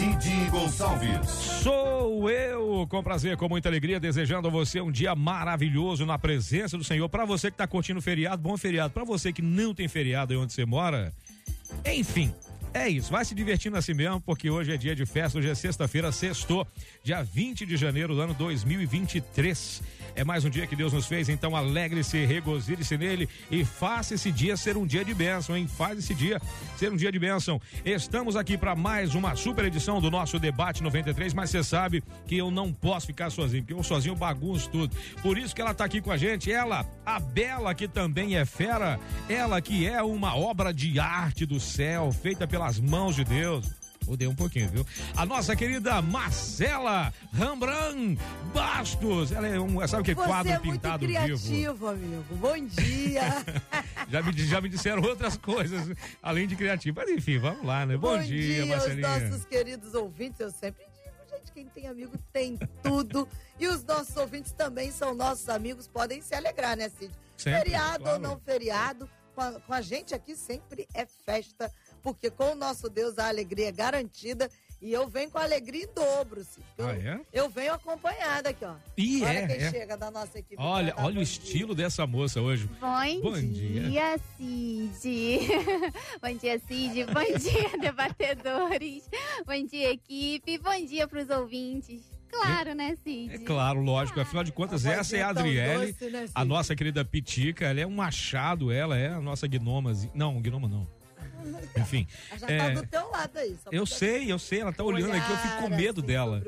Cid Gonçalves. Sou eu, com prazer, com muita alegria, desejando a você um dia maravilhoso na presença do Senhor. Para você que está curtindo o feriado, bom feriado. Para você que não tem feriado aí onde você mora, enfim, é isso, vai se divertindo assim mesmo, porque hoje é dia de festa, hoje é sexta-feira, sextou, dia 20 de janeiro do ano 2023. É mais um dia que Deus nos fez, então alegre-se, regozile-se nele e faça esse dia ser um dia de bênção, hein? Faz esse dia ser um dia de bênção. Estamos aqui para mais uma super edição do nosso debate 93, mas você sabe que eu não posso ficar sozinho, porque eu sozinho bagunço tudo. Por isso que ela tá aqui com a gente, ela, a Bela, que também é fera, ela que é uma obra de arte do céu, feita pelas mãos de Deus. Mudei um pouquinho, viu? A nossa querida Marcela Rambran Bastos. Ela é um, sabe o que? Você Quadro é pintado muito criativo, vivo. amigo. Bom dia. já, me, já me disseram outras coisas, além de criativo. Mas enfim, vamos lá, né? Bom, Bom dia, aos Marcelinha. nossos queridos ouvintes. Eu sempre digo, gente, quem tem amigo tem tudo. e os nossos ouvintes também são nossos amigos, podem se alegrar, né, Cid? Sempre, feriado claro. ou não feriado, com a, com a gente aqui sempre é festa, porque com o nosso Deus a alegria é garantida. E eu venho com alegria em dobro, Cid. Eu, Ah, é? eu venho acompanhada aqui, ó. Ih, Olha é, quem é. chega da nossa equipe. Olha, olha o estilo dessa moça hoje. Bom, Bom dia. dia, Cid. bom dia, Cid. Bom dia, debatedores. Bom dia, equipe. Bom dia para os ouvintes. Claro, né, Cid? É claro, lógico. Afinal de contas, A essa é a Adriele, doce, né, a nossa querida Pitica. Ela é um achado, ela é a nossa gnoma. Não, gnoma não. Enfim. Ela já é, tá do teu lado aí. só eu sei, eu sei, ela tá olhando aqui, eu fico com medo assim, dela.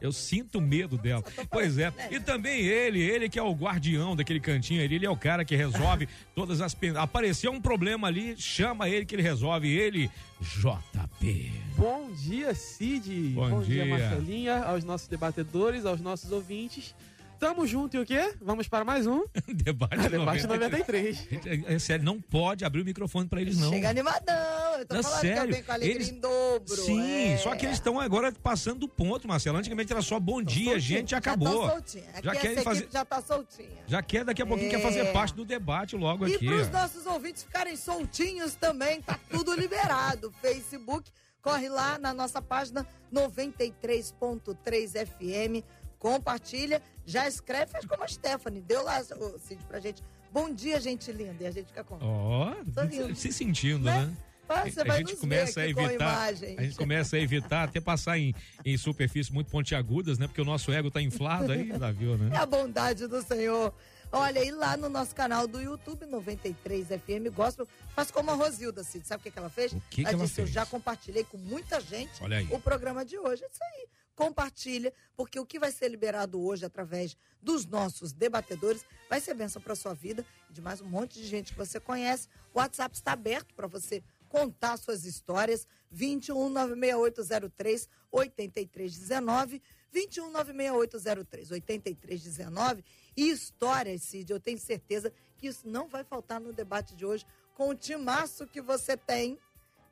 Eu sinto medo dela. Pois é. né? E também ele, ele que é o guardião daquele cantinho ali, ele é o cara que resolve todas as. pen- Apareceu um problema ali, chama ele que ele resolve. Ele, JP. Bom dia, Cid. Bom dia. Marcelinha, aos nossos debatedores, aos nossos ouvintes. Tamo junto e o quê? Vamos para mais um Debate, Debate 93. 93. Gente, é, é sério, não pode abrir o microfone pra eles, não. Chega animadão. Eu tô Não, falando sério, que eu venho com alegria eles- em dobro. Sim, é. só que eles estão agora passando do ponto, Marcelo. Antigamente era só bom dia, Soltinho, gente, Já acabou. tá soltinha. Aqui Já essa querem equipe fazer- já tá soltinha. Já quer, daqui a pouquinho, É. quer fazer parte do debate logo E aqui. para os ó. nossos ouvintes ficarem soltinhos também, tá tudo liberado. Facebook, corre lá na nossa página 93.3 FM, compartilha, já escreve, faz como a Stephanie, deu lá, o Cid, pra gente. Bom dia, gente linda, e a gente fica com. Ó, Sorrindo. se sentindo, Né? né? Ah, a gente começa a evitar, imagem. a gente começa a evitar até passar em, em superfícies muito pontiagudas, né? Porque o nosso ego tá inflado aí, Davi, É né? a bondade do Senhor. Olha, e lá no nosso canal do YouTube, 93 FM Gospel, faz como a Rosilda, Cid. Sabe o que, que ela fez? O que que ela disse, eu fez? já compartilhei com muita gente Olha aí. o programa de hoje. É isso aí. Compartilha, porque o que vai ser liberado hoje através dos nossos debatedores vai ser bênção para sua vida e de mais um monte de gente que você conhece. O WhatsApp está aberto para você contar suas histórias. 21 96803 8319 21 96803 8319 e histórias, Cid. Eu tenho certeza que isso não vai faltar no debate de hoje com o timaço que você tem,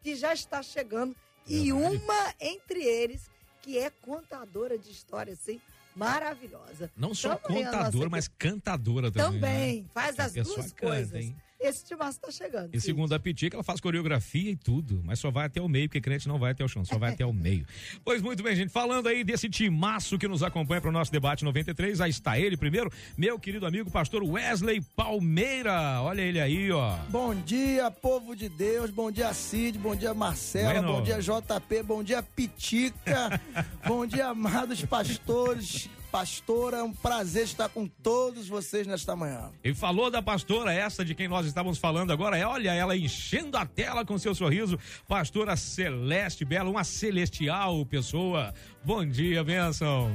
que já está chegando. E uma entre eles que é contadora de histórias, assim, maravilhosa. Não só Tamo nossa contadora, mas cantadora também. Também, né? faz as duas canta, coisas. hein? Esse timaço está chegando. E segundo a Pitica, ela faz coreografia e tudo, mas só vai até o meio, porque crente não vai até o chão, só vai até o meio. Pois muito bem, gente, falando aí desse timaço que nos acompanha para o nosso debate 93, aí está ele primeiro, meu querido amigo pastor Wesley Palmeira. Olha ele aí, ó. Bom dia, povo de Deus. Bom dia, Cid. Bom dia, Marcela. Bueno. Bom dia, JP. Bom dia, Pitica. bom dia, amados pastores. Pastora, é um prazer estar com todos vocês nesta manhã. E falou da pastora, essa de quem nós estávamos falando agora, é, olha ela enchendo a tela com seu sorriso, pastora Celeste Bela, uma celestial pessoa. Bom dia, benção.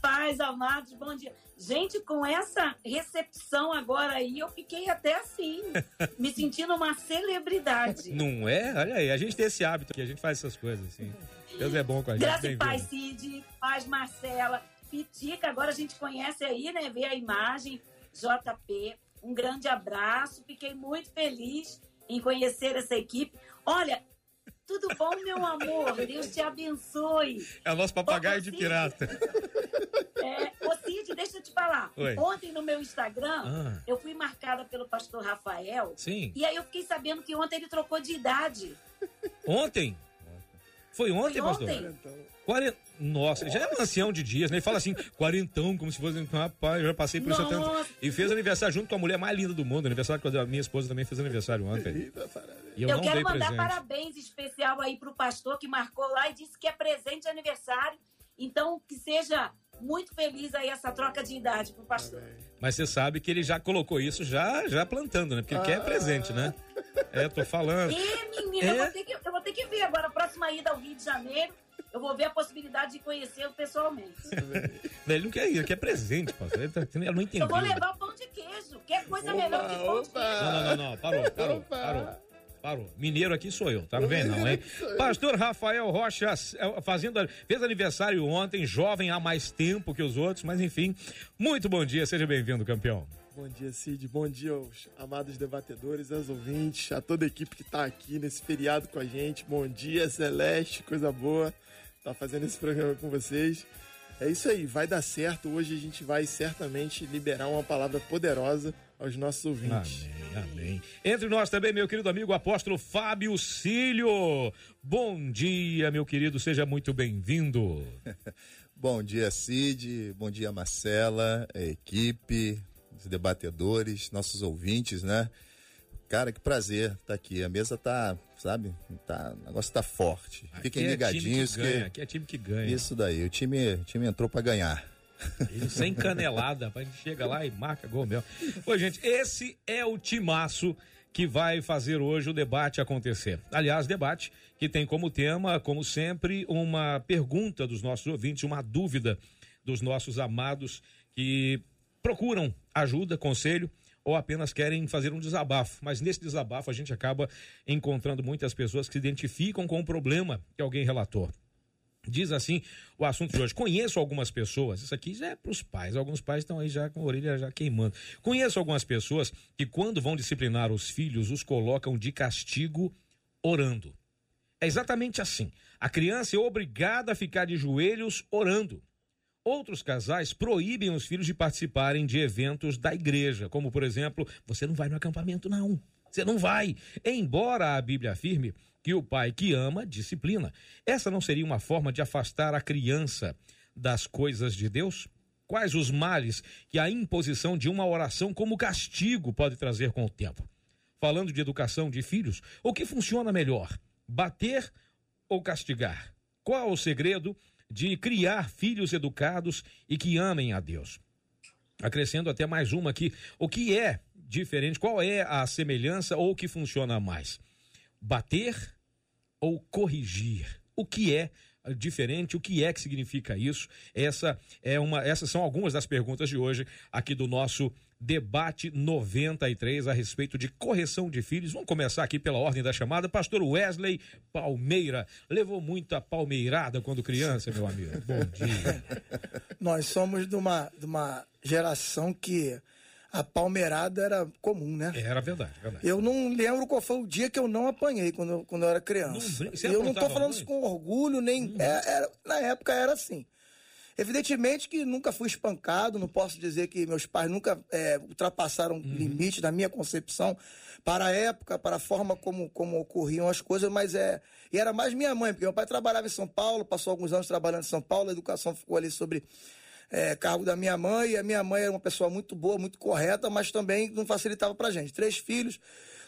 Paz, amados, bom dia. Gente, com essa recepção agora aí, eu fiquei até assim, me sentindo uma celebridade. Não é? Olha aí, a gente tem esse hábito aqui, a gente faz essas coisas assim. Deus é bom com a gente. Graça e paz, Cid, paz, Marcela, Pitica, agora a gente conhece aí, né? Vê a imagem, JP. Um grande abraço, fiquei muito feliz em conhecer essa equipe. Olha, tudo bom, meu amor? Deus te abençoe. É o nosso papagaio Ô, de Cid, pirata. É, ô Cid, deixa eu te falar. Oi. Ontem no meu Instagram, Ah. eu fui marcada pelo pastor Rafael. Sim. E aí eu fiquei sabendo que ontem ele trocou de idade. Ontem? Foi ontem, Foi pastor? ontem. Quarenta... Nossa, ele já é um ancião de dias, né? Ele fala assim, quarentão, como se fosse. Rapaz, eu já passei por isso há tanto. Nossa. E fez aniversário junto com a mulher mais linda do mundo. Aniversário quando a minha esposa também fez aniversário ontem. E eu, Eu, não quero dei mandar presente. parabéns especial aí pro pastor que marcou lá e disse que é presente de aniversário. Então, que seja muito feliz aí essa troca de idade pro pastor. Mas você sabe que ele já colocou isso já, já plantando, né? Porque ele quer presente, né? É, tô falando. E, menina, É? eu, vou ter que, eu vou ter que ver agora a próxima ida ao Rio de Janeiro. Eu vou ver a possibilidade de conhecê-lo pessoalmente. Ele não quer ir, ele quer presente, pastor. Ele, tá, ele não entendeu. Eu vou levar o pão de queijo. Quer coisa melhor que pão de queijo? Não, não, não, não. Parou, parou, parou. Parou. Mineiro aqui sou eu, tá? Não vem não, hein? Pastor Rafael Rocha eh, fazendo, fez aniversário ontem, jovem há mais tempo que os outros, mas enfim. Muito bom dia, seja bem-vindo, campeão. Bom dia, Cid. Bom dia aos amados debatedores, aos ouvintes, a toda a equipe que tá aqui nesse feriado com a gente. Bom dia, Celeste, coisa boa. Tá fazendo esse programa com vocês. É isso aí, vai dar certo. Hoje a gente vai certamente liberar uma palavra poderosa aos nossos ouvintes. Amém, amém. Entre nós também, meu querido amigo apóstolo Fábio Cílio. Bom dia, meu querido, seja muito bem-vindo. Bom dia, Cid. Bom dia, Marcela, a equipe, os debatedores, nossos ouvintes, né? Cara, que prazer estar aqui. A mesa tá, sabe? Tá, o negócio tá forte. Fiquem Aqui é ligadinhos que ganha, aqui é time que ganha. Isso daí, o time, o time entrou para ganhar. Ele sem canelada, a gente chega lá e marca gol mesmo. Oi, gente, esse é o timaço que vai fazer hoje o debate acontecer. Aliás, debate que tem como tema, como sempre, uma pergunta dos nossos ouvintes, uma dúvida dos nossos amados que procuram ajuda, conselho ou apenas querem fazer um desabafo. Mas nesse desabafo a gente acaba encontrando muitas pessoas que se identificam com o problema que alguém relatou. Diz assim o assunto de hoje. Conheço algumas pessoas, isso aqui já é para os pais, alguns pais estão aí já com a orelha já queimando. Conheço algumas pessoas que, quando vão disciplinar os filhos, os colocam de castigo orando. É exatamente assim. A criança é obrigada a ficar de joelhos orando. Outros casais proíbem os filhos de participarem de eventos da igreja, como, por exemplo, você não vai no acampamento, não. Você não vai. Embora a Bíblia afirme que o pai que ama disciplina. Essa não seria uma forma de afastar a criança das coisas de Deus? Quais os males que a imposição de uma oração como castigo pode trazer com o tempo? Falando de educação de filhos, o que funciona melhor? Bater ou castigar? Qual o segredo de criar filhos educados e que amem a Deus? Acrescendo até mais uma aqui. O que é diferente? Qual é a semelhança ou o que funciona mais? Bater ou corrigir? O que é diferente? O que é que significa isso? Essa é uma, essas são algumas das perguntas de hoje aqui do nosso debate 93 a respeito de correção de filhos. Vamos começar aqui pela ordem da chamada. Pastor Wesley Palmeira levou muita palmeirada quando criança, meu amigo. Bom dia. Nós somos de uma, de uma geração que a palmeirada era comum, né? Era verdade, verdade. Eu não lembro qual foi o dia que eu não apanhei quando, eu- quando eu era criança. Não eu não tô falando isso com orgulho, nem. é- era- na época era assim. Evidentemente que nunca fui espancado, não posso dizer que meus pais nunca é, ultrapassaram Uhum. limite da minha concepção para a época, para a forma como, como ocorriam as coisas, mas é. E era mais minha mãe, porque meu pai trabalhava em São Paulo, passou alguns anos trabalhando em São Paulo, a educação ficou ali sobre é, cargo da minha mãe, e a minha mãe era uma pessoa muito boa, muito correta, mas também não facilitava pra gente. Três filhos,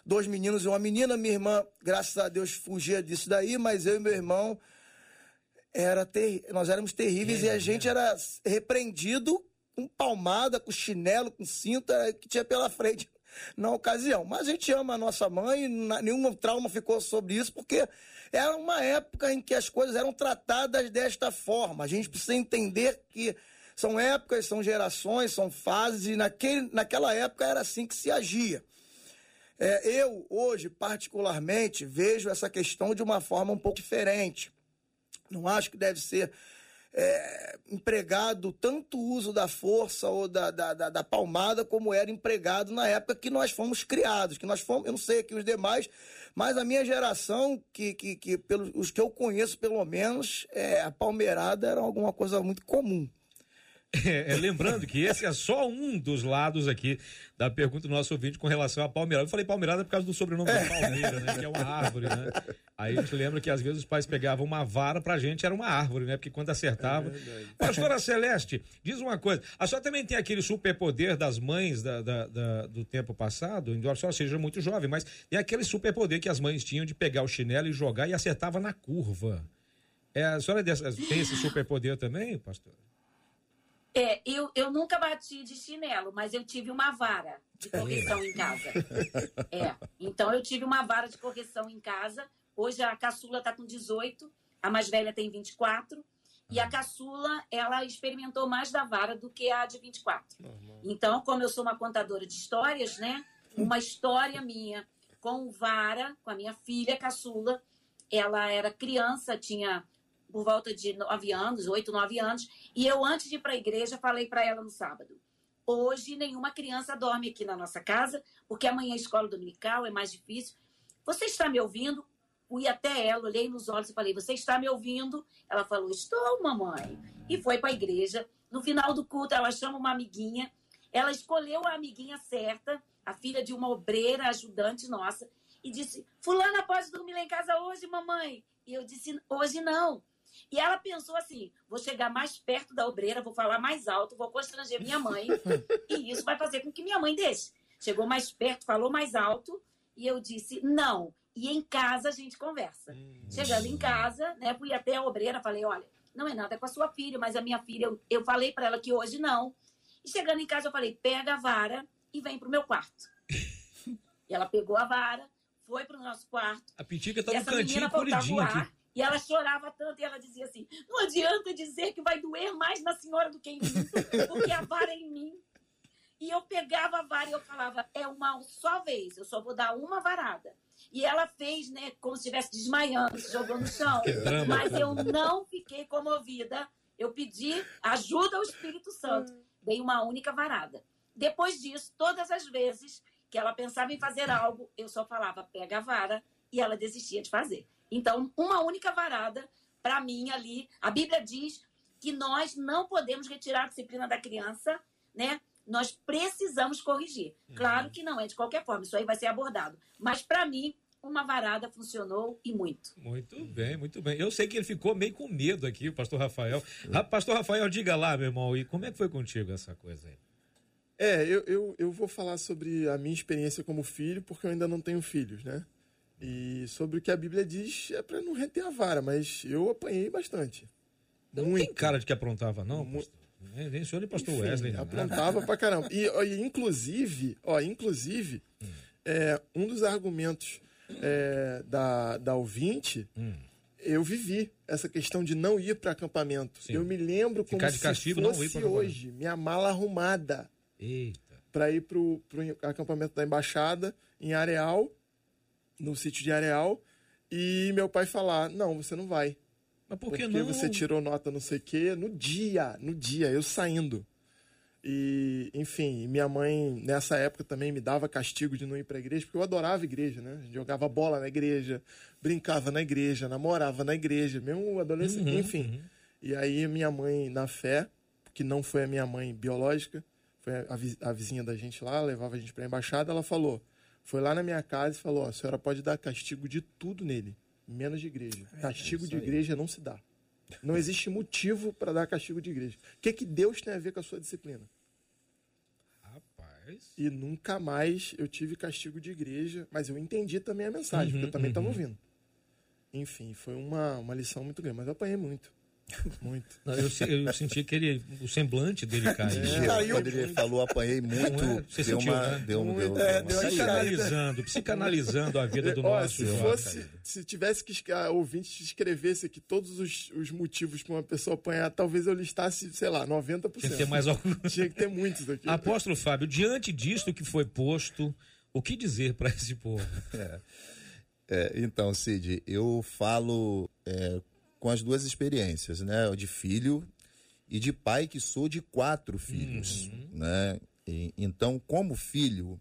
dois meninos e uma menina. Minha irmã, graças a Deus, fugia disso daí, mas eu e meu irmão era ter... nós éramos terríveis e a gente era repreendido com palmada, com chinelo, com cinta que tinha pela frente na ocasião. Mas a gente ama a nossa mãe, nenhum trauma ficou sobre isso, porque era uma época em que as coisas eram tratadas desta forma. A gente precisa entender que são épocas, são gerações, são fases, e naquele, naquela época era assim que se agia. É, eu, hoje, particularmente, vejo essa questão de uma forma um pouco diferente. Não acho que deve ser é, empregado tanto o uso da força ou da, da, da, da, palmada como era empregado na época que nós fomos criados, que nós fomos, eu não sei aqui os demais, mas a minha geração, que, que, que pelos, os que eu conheço pelo menos, é, a palmeirada era alguma coisa muito comum. É, é, lembrando que esse é só um dos lados aqui da pergunta do nosso ouvinte com relação à palmeirada. Eu falei palmeirada por causa do sobrenome da palmeira, né? Que é uma árvore, né? Aí a gente lembra que às vezes os pais pegavam uma vara pra gente, era uma árvore, né? Porque quando acertava. É Pastora Celeste, diz uma coisa. A senhora também tem aquele superpoder das mães da, da, da, do tempo passado, embora a senhora seja muito jovem, mas tem aquele superpoder que as mães tinham de pegar o chinelo e jogar e acertava na curva. É, a senhora tem esse superpoder também, pastor? É, eu, eu nunca bati de chinelo, mas eu tive uma vara de correção em casa. É, então eu tive uma vara de correção em casa. Hoje a caçula está com 18, a mais velha tem 24. E a uhum. caçula, ela experimentou mais da vara do que a de 24. Então, como eu sou uma contadora de histórias, né? Uma história minha com vara, com a minha filha caçula. Ela era criança, tinha por volta de nove anos, oito, nove anos, e eu, antes de ir para a igreja, falei para ela no sábado: hoje nenhuma criança dorme aqui na nossa casa, porque amanhã é escola dominical, é mais difícil. Você está me ouvindo? Fui até ela, olhei nos olhos e falei: Você está me ouvindo? Ela falou: Estou, mamãe. E foi para a igreja. No final do culto, ela chama uma amiguinha. Ela escolheu a amiguinha certa, a filha de uma obreira ajudante nossa, e disse: Fulana pode dormir lá em casa hoje, mamãe? E eu disse: Hoje não. E ela pensou assim: vou chegar mais perto da obreira, vou falar mais alto, vou constranger minha mãe, e isso vai fazer com que minha mãe deixe. Chegou mais perto, falou mais alto, e eu disse: não. E em casa a gente conversa. Hum. Chegando em casa, né, fui até a obreira, falei: olha, não é nada com a sua filha, mas a minha filha, eu, eu falei para ela que hoje não. E chegando em casa, eu falei: pega a vara e vem pro meu quarto. e ela pegou a vara, foi pro nosso quarto. A Pitica tá no cantinho, colidinho aqui. E ela chorava tanto e ela dizia assim: não adianta dizer que vai doer mais na senhora do que em mim, porque a vara é em mim. E eu pegava a vara e eu falava: é uma só vez, eu só vou dar uma varada. E ela fez, né, como se estivesse desmaiando, se jogou no chão. Mas eu não fiquei comovida. Eu pedi ajuda ao Espírito Santo. Dei uma única varada. Depois disso, todas as vezes que ela pensava em fazer algo, eu só falava: pega a vara, e ela desistia de fazer. Então, uma única varada, para mim, ali, a Bíblia diz que nós não podemos retirar a disciplina da criança, né? Nós precisamos corrigir. Uhum. Claro que não é de qualquer forma, isso aí vai ser abordado. Mas, para mim, uma varada funcionou e muito. Muito bem, muito bem. Eu sei que ele ficou meio com medo aqui, o pastor Rafael. Pastor Rafael, diga lá, meu irmão, e como é que foi contigo essa coisa aí? É, eu, eu, eu vou falar sobre a minha experiência como filho, porque eu ainda não tenho filhos, né? E sobre o que a Bíblia diz é para não reter a vara, mas eu apanhei bastante. Não Muito. tem cara de que aprontava, não? Muito. Nem o senhor nem pastor Enfim, Wesley. Aprontava pra caramba. E, e inclusive, ó, inclusive, hum. é, um dos argumentos é, da, da ouvinte, hum. eu vivi essa questão de não ir para acampamento. Sim. Eu me lembro como Ficar de castigo, se fosse hoje, minha mala arrumada. Para ir para o acampamento da embaixada em Areal no sítio de Areal e meu pai falar: Não, você não vai. Mas por que porque não? você tirou nota não sei o quê no dia, no dia, eu saindo. E, enfim, minha mãe nessa época também me dava castigo de não ir para a igreja, porque eu adorava a igreja, né? Jogava bola na igreja, brincava na igreja, namorava na igreja, mesmo adolescente, uhum, enfim. Uhum. E aí minha mãe, na fé, que não foi a minha mãe biológica, foi a, a vizinha da gente lá, levava a gente para a embaixada, ela falou: foi lá na minha casa e falou: ó, a senhora pode dar castigo de tudo nele, menos de igreja. É, castigo é de igreja não se dá. Não existe motivo para dar castigo de igreja. O que, que Deus tem a ver com a sua disciplina? Rapaz. E nunca mais eu tive castigo de igreja, mas eu entendi também a mensagem, uhum, porque eu também estava uhum. ouvindo. Enfim, foi uma, uma lição muito grande, mas eu apanhei muito. Muito. Não, eu, eu, senti que ele, o semblante dele caiu. É, caiu. Quando ele falou apanhei muito, é? Você deu sentiu, uma, né? deu, um, deu, é, deu psicanalizando, psicanalizando a vida do Ó, nosso se fosse, Se tivesse que a ouvinte escrevesse aqui todos os, os motivos para uma pessoa apanhar, talvez eu listasse, sei lá, 90%. Tinha que ter mais algum. Tinha que ter muitos aqui. Apóstolo Fábio, diante disto que foi posto, o que dizer para esse povo? É. É, então, Cid, eu falo é, com as duas experiências, né? De filho e de pai que sou de quatro filhos, né? E, então, como filho,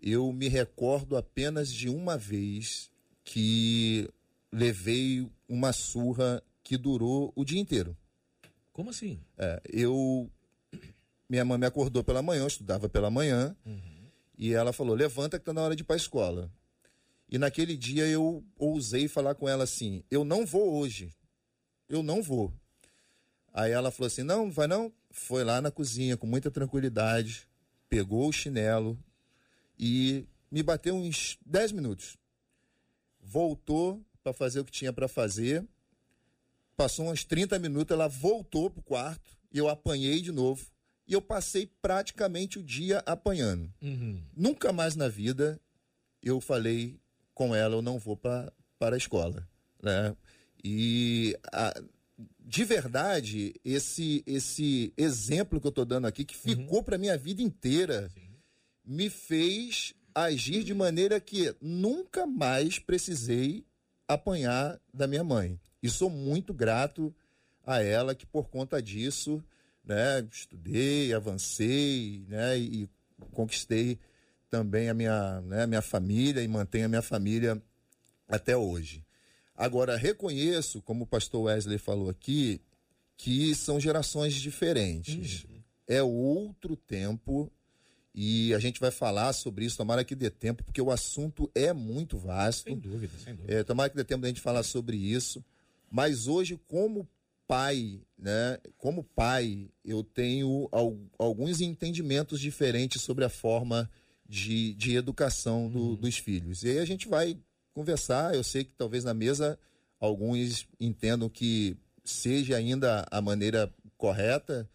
eu me recordo apenas de uma vez que levei uma surra que durou o dia inteiro. Como assim? É, eu. Minha mãe me acordou pela manhã, eu estudava pela manhã, e ela falou: levanta que tá na hora de ir pra escola. E naquele dia eu ousei falar com ela assim: eu não vou hoje. Eu não vou. Aí ela falou assim: não, vai não. Foi lá na cozinha com muita tranquilidade, pegou o chinelo e me bateu uns 10 minutos. Voltou para fazer o que tinha para fazer. Passou uns 30 minutos, ela voltou pro quarto e eu apanhei de novo. E eu passei praticamente o dia apanhando. Uhum. Nunca mais na vida eu falei com ela, eu não vou para a escola. Né? E a- de verdade, esse, esse exemplo que eu estou dando aqui, que ficou para minha vida inteira, me fez agir de maneira que nunca mais precisei apanhar da minha mãe. E sou muito grato a ela que por conta disso, né, estudei, avancei, né, e conquistei também a minha, né, a minha família e mantenho a minha família até hoje. Agora, reconheço, como o pastor Wesley falou aqui, que são gerações diferentes. É outro tempo e a gente vai falar sobre isso, tomara que dê tempo, porque o assunto é muito vasto. Sem dúvida, sem dúvida. É, tomara que dê tempo da gente falar sobre isso. Mas hoje, como pai, né? Como pai, eu tenho al- alguns entendimentos diferentes sobre a forma de, de educação do- dos filhos. E aí a gente vai conversar. Eu sei que talvez na mesa alguns entendam que seja ainda a maneira correta,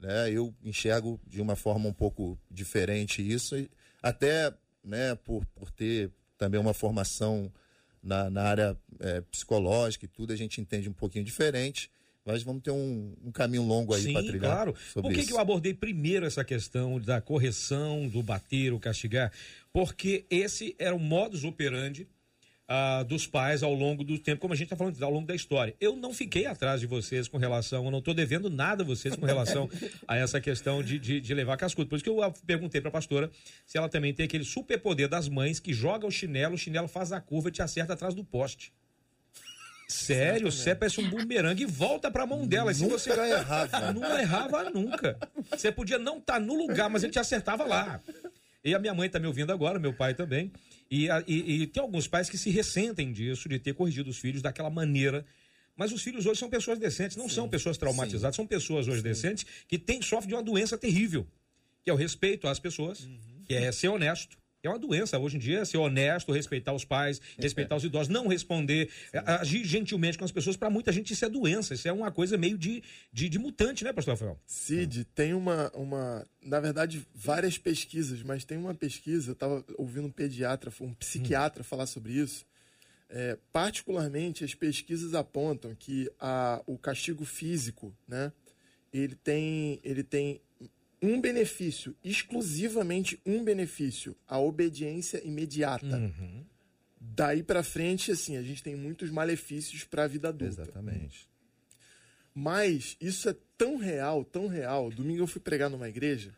né? Eu enxergo de uma forma um pouco diferente isso, até, né? Por, por ter também uma formação na, na área eh, psicológica e tudo, a gente entende um pouquinho diferente, mas vamos ter um, um caminho longo aí para trilhar claro. Por que, que eu abordei primeiro essa questão da correção, do bater, o castigar? Porque esse era o modus operandi ah, dos pais ao longo do tempo, como a gente está falando, ao longo da história. Eu não fiquei atrás de vocês com relação, eu não estou devendo nada a vocês com relação a essa questão de, de, de levar cascudo. Por isso que eu ah, perguntei para a pastora se ela também tem aquele superpoder das mães que joga o chinelo, o chinelo faz a curva e te acerta atrás do poste. Sério, você parece um bumerangue e volta pra mão dela. E se Nunca você errava. Não errava nunca. Você podia não estar no lugar, mas ele te acertava lá. E a minha mãe está me ouvindo agora, meu pai também. E, a- e- e tem alguns pais que se ressentem disso, de ter corrigido os filhos daquela maneira. Mas os filhos hoje são pessoas decentes, não são pessoas traumatizadas, são pessoas hoje decentes que têm, sofrem de uma doença terrível, que é o respeito às pessoas, que é ser honesto. É uma doença hoje em dia ser honesto, respeitar os pais, respeitar os idosos, não responder, é, agir gentilmente com as pessoas. Para muita gente isso é doença, isso é uma coisa meio de, de, de mutante, né, pastor Rafael? Cid, tem uma, uma. Na verdade, várias pesquisas, mas tem uma pesquisa, eu estava ouvindo um pediatra, um psiquiatra falar sobre isso. É, particularmente, as pesquisas apontam que a, o castigo físico, né, ele tem, ele tem um benefício, exclusivamente um benefício, a obediência imediata. Daí para frente, assim, a gente tem muitos malefícios para a vida adulta. Exatamente. Mas isso é tão real, tão real. Domingo eu fui pregar numa igreja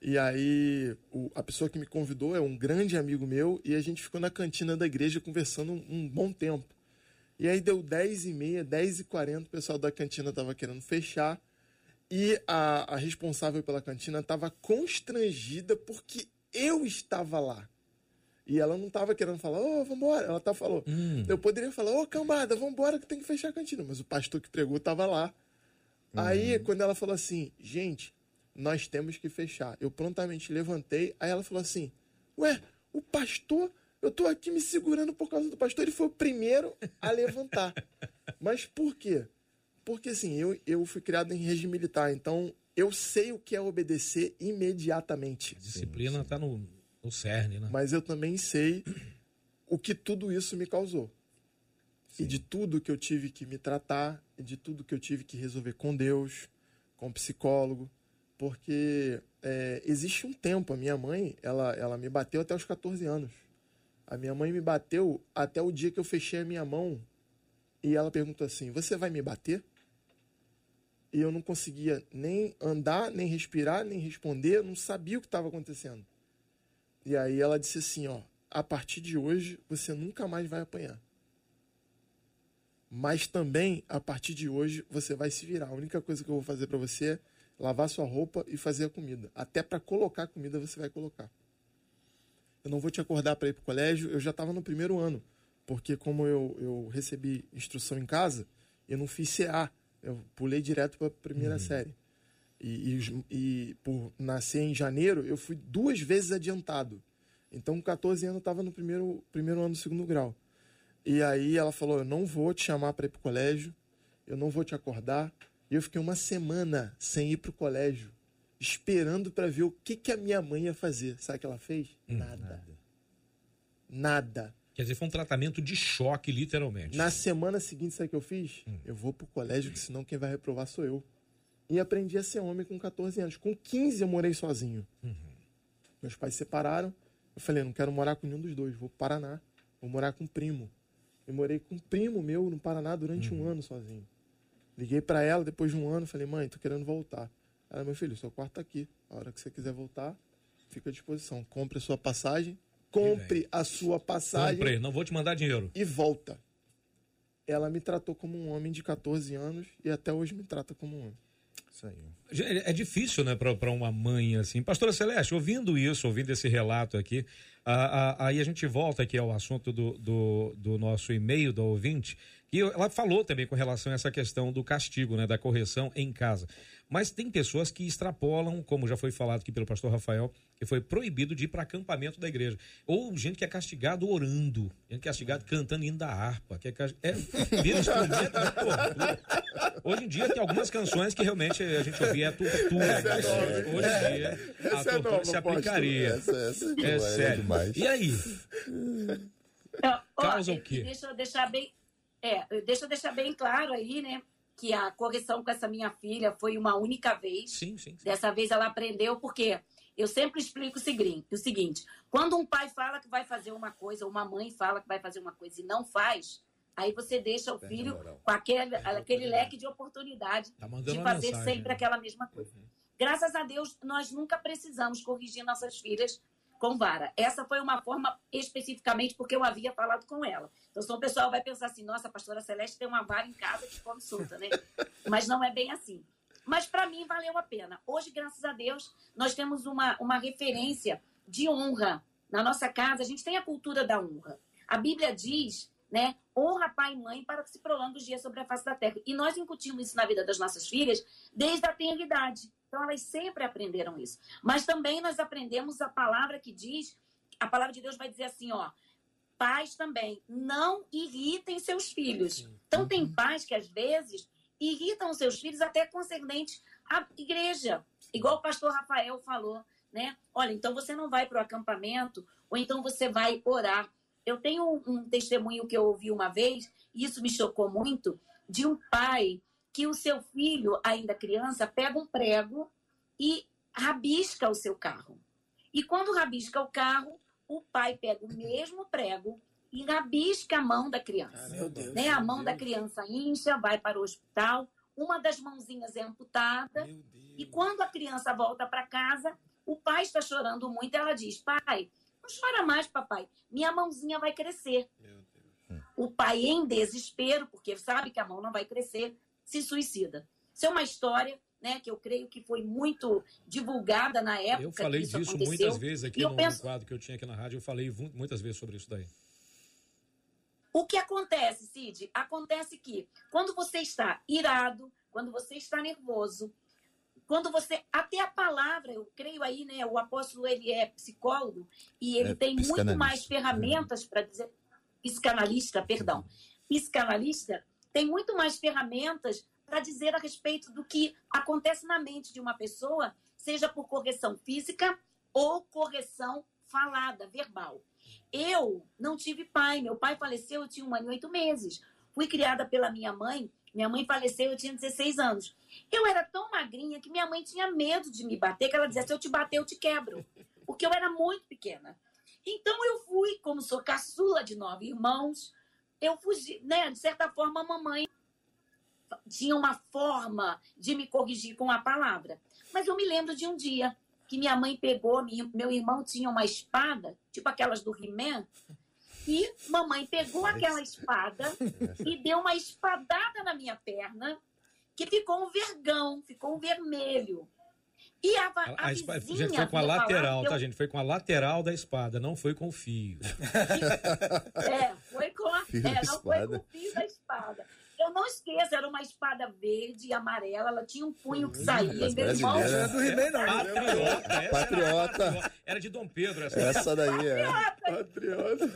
e aí o- a pessoa que me convidou é um grande amigo meu e a gente ficou na cantina da igreja conversando um, um bom tempo. E aí deu 10 e meia, 10 e 40, o pessoal da cantina estava querendo fechar e a, a responsável pela cantina estava constrangida porque eu estava lá. E ela não estava querendo falar, ô, vambora. Ela tá, falou, eu poderia falar, ô, cambada, vambora que tem que fechar a cantina. Mas o pastor que pregou estava lá. Aí, quando ela falou assim, gente, nós temos que fechar. Eu prontamente levantei, aí ela falou assim, ué, o pastor, eu tô aqui me segurando por causa do pastor, ele foi o primeiro a levantar. Mas por quê? Porque assim, eu, eu fui criado em regime militar, então eu sei o que é obedecer imediatamente. Disciplina está no, no cerne, né? Mas eu também sei o que tudo isso me causou. E de tudo que eu tive que me tratar, e de tudo que eu tive que resolver com Deus, com psicólogo, porque é, existe um tempo. A minha mãe, ela, ela me bateu até os 14 anos. A minha mãe me bateu até o dia que eu fechei a minha mão E ela perguntou assim: Você vai me bater? E eu não conseguia nem andar, nem respirar, nem responder, eu não sabia o que estava acontecendo. E aí ela disse assim: Ó, a partir de hoje você nunca mais vai apanhar. Mas também, a partir de hoje, você vai se virar. A única coisa que eu vou fazer para você é lavar sua roupa e fazer a comida. Até para colocar comida você vai colocar. Eu não vou te acordar para ir para o colégio. Eu já estava no primeiro ano, porque como eu, eu recebi instrução em casa, eu não fiz CA. Eu pulei direto para a primeira série. E, e, e por nascer em janeiro, eu fui duas vezes adiantado. Então, com 14 anos, eu estava no primeiro, primeiro ano do segundo grau. E aí ela falou: Eu não vou te chamar para ir para o colégio, eu não vou te acordar. E eu fiquei uma semana sem ir para o colégio, esperando para ver o que, que a minha mãe ia fazer. Sabe o que ela fez? nada. Nada. Quer dizer, foi um tratamento de choque, literalmente. Na semana seguinte, sabe o que eu fiz? Eu vou pro colégio, que senão quem vai reprovar sou eu. E aprendi a ser homem com 14 anos. Com 15 eu morei sozinho. Meus pais se separaram. Eu falei, não quero morar com nenhum dos dois. Vou pro Paraná. Vou morar com um primo. Eu morei com um primo meu no Paraná durante um ano sozinho. Liguei para ela depois de um ano. Falei, mãe, tô querendo voltar. Ela, meu filho, seu quarto tá aqui. A hora que você quiser voltar, fica à disposição. Compre a sua passagem. Compre a sua passagem Comprei, não vou te mandar dinheiro. e volta. Ela me tratou como um homem de 14 anos e até hoje me trata como um homem. Isso aí. É difícil, né, para uma mãe assim. Pastora Celeste, ouvindo isso, ouvindo esse relato aqui, a- a- aí a gente volta aqui ao assunto do, do, do nosso e-mail do ouvinte, que ela falou também com relação a essa questão do castigo, né, da correção em casa. Mas tem pessoas que extrapolam, como já foi falado aqui pelo pastor Rafael, que foi proibido de ir para acampamento da igreja. Ou gente que é castigado orando, gente que é castigado cantando hino da harpa, que é, é vira instrumento de tortura. Hoje em dia tem algumas canções que realmente a gente ouvia é tortura. mas Hoje em dia a Essa é tortura nova, se aplicaria. Essa, essa É é sério. demais. E aí? Então, Causa o e- quê? e Deixa eu deixar bem, é, deixa eu deixar bem claro aí, né, que a correção com essa minha filha foi uma única vez. Sim, sim. sim. Dessa vez ela aprendeu porque eu sempre explico o seguinte, o seguinte: quando um pai fala que vai fazer uma coisa, ou uma mãe fala que vai fazer uma coisa e não faz, aí você deixa o Perde filho moral. com aquele, aquele leque de oportunidade Tá de fazer mensagem, sempre né? aquela mesma coisa. Graças a Deus, nós nunca precisamos corrigir nossas filhas com vara. Essa foi uma forma especificamente porque eu havia falado com ela. Então, senão o pessoal vai pensar assim: nossa, a pastora Celeste tem uma vara em casa que come solta, né? Mas não é bem assim. Mas para mim valeu a pena. Hoje, graças a Deus, nós temos uma, uma referência de honra. Na nossa casa, a gente tem a cultura da honra. A Bíblia diz, né? Honra pai e mãe para que se prolongue os dias sobre a face da terra. E nós incutimos isso na vida das nossas filhas desde a tenridade. Então, elas sempre aprenderam isso. Mas também nós aprendemos a palavra que diz, a palavra de Deus vai dizer assim, ó, pais também, não irritem seus filhos. Então, tem pais que às vezes irritam seus filhos até concernente à igreja. Igual o pastor Rafael falou, né? Olha, então você não vai para o acampamento, ou então você vai orar. Eu tenho um, testemunho que eu ouvi uma vez, e isso me chocou muito, de um pai que o seu filho, ainda criança, pega um prego e rabisca o seu carro. E quando rabisca o carro, o pai pega o mesmo prego e rabisca a mão da criança. Meu Deus. né? A mão da criança incha, vai para o hospital, uma das mãozinhas é amputada, Deus. e quando a criança volta para casa, o pai está chorando muito, ela diz: Pai, não chora mais, papai, minha mãozinha vai crescer. O pai, em desespero, porque sabe que a mão não vai crescer, se suicida. Isso é uma história né, que eu creio que foi muito divulgada na época. Eu falei disso aconteceu. muitas vezes aqui no, penso- quadro que eu tinha aqui na rádio. Eu falei muitas vezes sobre isso daí. O que acontece, Cid? Acontece que quando você está irado, quando você está nervoso, quando você. Até a palavra, eu creio aí, né? O apóstolo ele é psicólogo e ele É, tem muito mais ferramentas para dizer. Psicanalista, perdão. Psicanalista tem muito mais ferramentas para dizer a respeito do que acontece na mente de uma pessoa, seja por correção física ou correção falada, verbal. Eu não tive pai, meu pai faleceu, eu tinha um ano e oito meses. Fui criada pela minha mãe, minha mãe faleceu, eu tinha 16 anos. Eu era tão magrinha que minha mãe tinha medo de me bater, que ela dizia: se eu te bater, eu te quebro. Porque eu era muito pequena. Então eu fui, como sou caçula de nove irmãos, eu fugi, né? De certa forma, a mamãe tinha uma forma de me corrigir com a palavra. Mas eu me lembro de um dia que minha mãe pegou, meu irmão tinha uma espada, tipo aquelas do He-Man, e mamãe pegou aquela espada e deu uma espadada na minha perna, que ficou um vergão, ficou um vermelho. E a, a, a, a gente foi com a lateral, tá, gente? Foi com a lateral da espada, não foi com o fio. é, foi com a, é, não foi com o fio da espada. Eu não esqueço, era uma espada verde e amarela, ela tinha um punho que saía. Mas meu irmão... Não é do He-Man, não. Patriota. Patriota. Era de Dom Pedro. Essa, essa daí é. Patriota.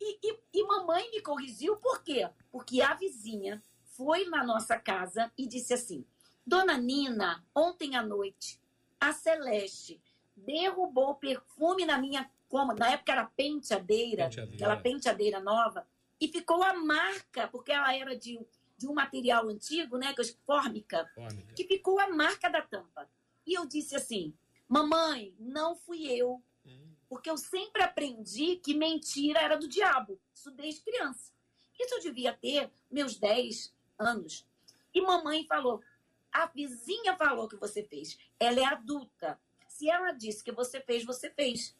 E, e, e mamãe me corrigiu, por quê? Porque a vizinha foi na nossa casa e disse assim, Dona Nina, ontem à noite, a Celeste derrubou perfume na minha cômoda. Na época era penteadeira, penteadeira. aquela penteadeira nova e ficou a marca, porque ela era de, de um material antigo, né, que é fórmica, fórmica, que ficou a marca da tampa. E eu disse assim: Mamãe, não fui eu. Porque eu sempre aprendi que mentira era do diabo. Isso desde criança. Isso eu devia ter meus 10 anos. E mamãe falou: a vizinha falou que você fez. Ela é adulta. Se ela disse que você fez, você fez.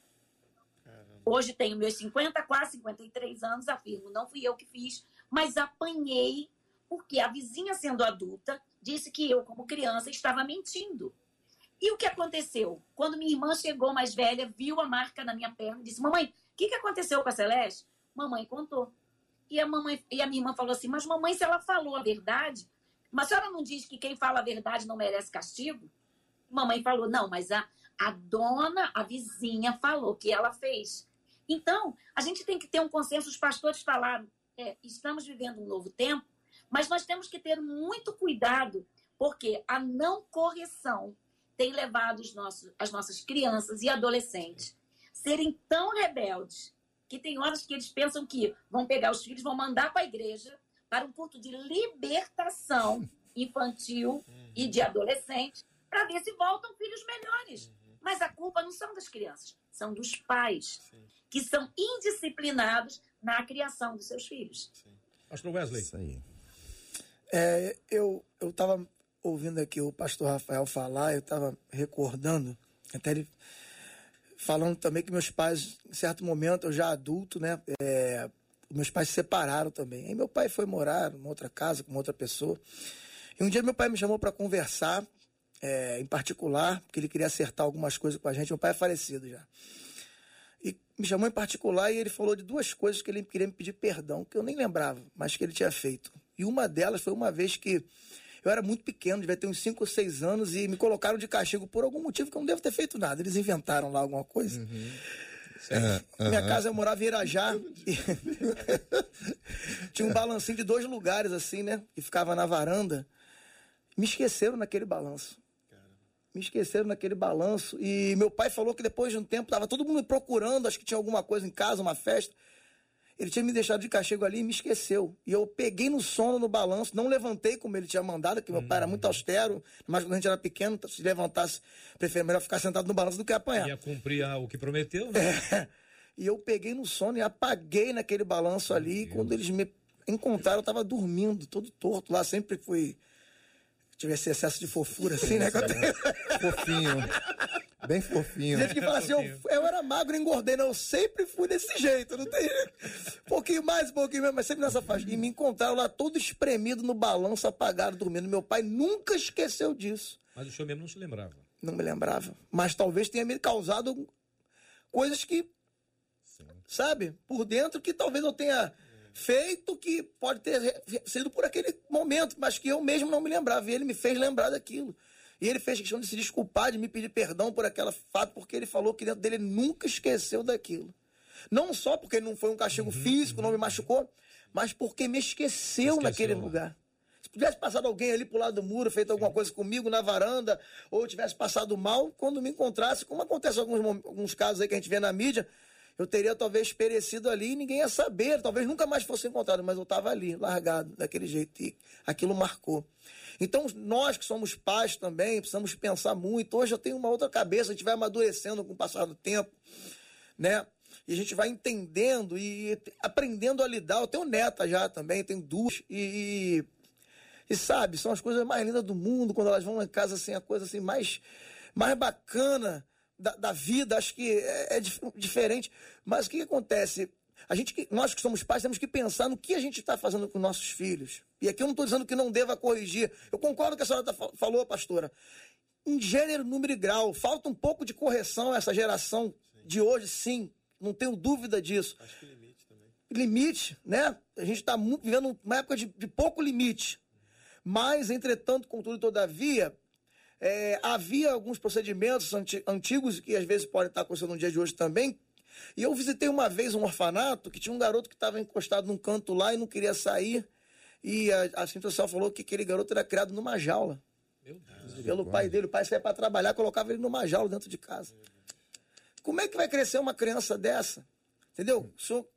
Hoje tenho meus 50, quase 53 anos, afirmo, não fui eu que fiz, mas apanhei porque a vizinha, sendo adulta, disse que eu, como criança, estava mentindo. E o que aconteceu? Quando minha irmã chegou mais velha, viu a marca na minha perna e disse: Mamãe, o que, que aconteceu com a Celeste? Mamãe contou. E a, mamãe, e a minha irmã falou assim: Mas, mamãe, se ela falou a verdade, mas a senhora não diz que quem fala a verdade não merece castigo? Mamãe falou: Não, mas a, a dona, a vizinha, falou que ela fez. Então, a gente tem que ter um consenso. Os pastores falaram: é, estamos vivendo um novo tempo, mas nós temos que ter muito cuidado, porque a não correção tem levado os nossos, as nossas crianças e adolescentes serem tão rebeldes que tem horas que eles pensam que vão pegar os filhos, vão mandar para a igreja para um culto de libertação infantil e de adolescente para ver se voltam filhos melhores. Mas a culpa não são das crianças, são dos pais. Sim que são indisciplinados na criação dos seus filhos. Pastor Wesley. Isso aí. É, eu estava ouvindo aqui o pastor Rafael falar, eu estava recordando, até ele falando também que meus pais, em certo momento, eu já adulto, né? É, meus pais se separaram também. Aí meu pai foi morar numa outra casa com outra pessoa. E um dia meu pai me chamou para conversar, é, em particular, porque ele queria acertar algumas coisas com a gente. Meu pai é falecido já me chamou em particular e ele falou de duas coisas que ele queria me pedir perdão, que eu nem lembrava, mas que ele tinha feito. E uma delas foi uma vez que eu era muito pequeno, devia ter uns 5 ou 6 anos, e me colocaram de castigo por algum motivo que eu não devo ter feito nada. Eles inventaram lá alguma coisa. Uhum. É, Minha casa eu morava em Irajá. Tinha um balancinho de dois lugares, assim, né? Que ficava na varanda. Me esqueceram naquele balanço me esqueceram naquele balanço. E meu pai falou que depois de um tempo estava todo mundo me procurando, acho que tinha alguma coisa em casa, uma festa. Ele tinha me deixado de cachego ali e me esqueceu. E eu peguei no sono no balanço, não levantei como ele tinha mandado, que meu pai era muito austero, mas quando a gente era pequeno, se levantasse, preferia melhor ficar sentado no balanço do que apanhar. Ia cumprir o que prometeu, né? É. E eu peguei no sono e apaguei naquele balanço ali. E quando eles me encontraram, eu estava dormindo, todo torto lá, sempre fui tivesse excesso de fofura, assim, né? fofinho. Bem fofinho. Gente que fala assim, eu, eu era magro e engordei. Não, eu sempre fui desse jeito, não tem Um pouquinho mais, um pouquinho menos, mas sempre nessa faixa. E me encontraram lá todo espremido no balanço, apagado, dormindo. Meu pai nunca esqueceu disso. Mas o senhor mesmo não se lembrava? Não me lembrava. Mas talvez tenha me causado coisas que, Sim. sabe, por dentro que talvez eu tenha feito que pode ter sido por aquele momento, mas que eu mesmo não me lembrava. E ele me fez lembrar daquilo. E ele fez questão de se desculpar, de me pedir perdão por aquele fato, porque ele falou que dentro dele nunca esqueceu daquilo. Não só porque não foi um castigo uhum, físico, uhum. não me machucou, mas porque me esqueceu, esqueceu naquele lugar. Se tivesse passado alguém ali pro lado do muro, feito alguma coisa comigo na varanda, ou tivesse passado mal, quando me encontrasse, como acontece em alguns, alguns casos aí que a gente vê na mídia, eu teria talvez perecido ali e ninguém ia saber, talvez nunca mais fosse encontrado, mas eu estava ali, largado, daquele jeito, e aquilo marcou. Então, nós que somos pais também, precisamos pensar muito. Hoje eu tenho uma outra cabeça, a gente vai amadurecendo com o passar do tempo, né? E a gente vai entendendo e aprendendo a lidar. Eu tenho neta já também, tenho duas. E, e, sabe, são as coisas mais lindas do mundo quando elas vão lá em casa, assim, a coisa assim mais, mais bacana da, da vida. Acho que é, é dif- diferente. Mas o que, que acontece? A gente, nós que somos pais, temos que pensar no que a gente está fazendo com nossos filhos. E aqui eu não estou dizendo que não deva corrigir. Eu concordo com o que a senhora tá fa- falou, pastora. Em gênero, número e grau. Falta um pouco de correção a essa geração de hoje, sim. Não tenho dúvida disso. Acho que limite também. Limite, né? A gente está vivendo uma época de, de pouco limite. Mas, entretanto, contudo todavia, é, havia alguns procedimentos anti- antigos que às vezes podem estar acontecendo no dia de hoje também. E eu visitei uma vez um orfanato que tinha um garoto que estava encostado num canto lá e não queria sair. E a, a assistente social falou que aquele garoto era criado numa jaula. Pelo pai dele. O pai saía para trabalhar, colocava ele numa jaula dentro de casa. Como é que vai crescer uma criança dessa? Entendeu? O senhor que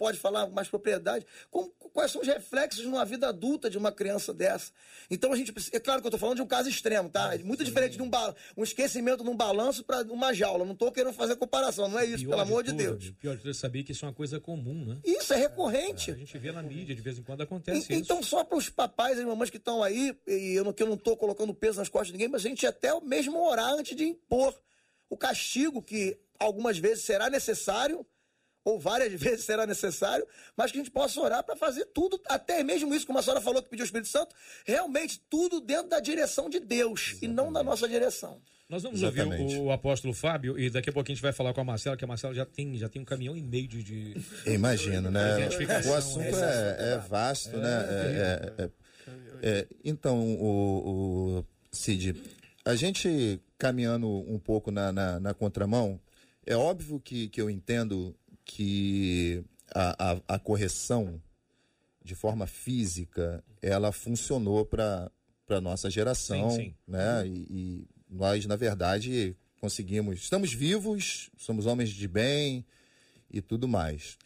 pode falar com mais propriedade. Como- quais são os reflexos numa vida adulta de uma criança dessa? Então a gente precisa. É claro que eu estou falando de um caso extremo, tá? É muito diferente de um, ba- um esquecimento num balanço para uma jaula. Não estou querendo fazer comparação, não é isso, Pior pelo amor de tudo, Deus. Pior de tudo é saber que isso é uma coisa comum, né? Isso é recorrente. A gente vê na mídia, de vez em quando acontece E- isso. Então, só para os papais e mamães que estão aí, e eu não, que eu não estou colocando peso nas costas de ninguém, mas a gente até mesmo orar antes de impor o castigo que algumas vezes será necessário, ou várias vezes será necessário, mas que a gente possa orar para fazer tudo, até mesmo isso, como a senhora falou que pediu o Espírito Santo, realmente tudo dentro da direção de Deus e não da nossa direção. Nós vamos Exatamente. ouvir o, o apóstolo Fábio e daqui a pouquinho a gente vai falar com a Marcela, que a Marcela já tem, já tem um caminhão e meio de. de... Imagino, né? Identificação, O assunto né? é, é vasto, né? É- é- é- é, então, o, o Cid, a gente caminhando um pouco na, na, na contramão, é óbvio que, que eu entendo que a, a, a correção de forma física ela funcionou para a nossa geração, Sim, sim. né? E, e nós, na verdade, conseguimos. Estamos vivos, somos homens de bem e tudo mais.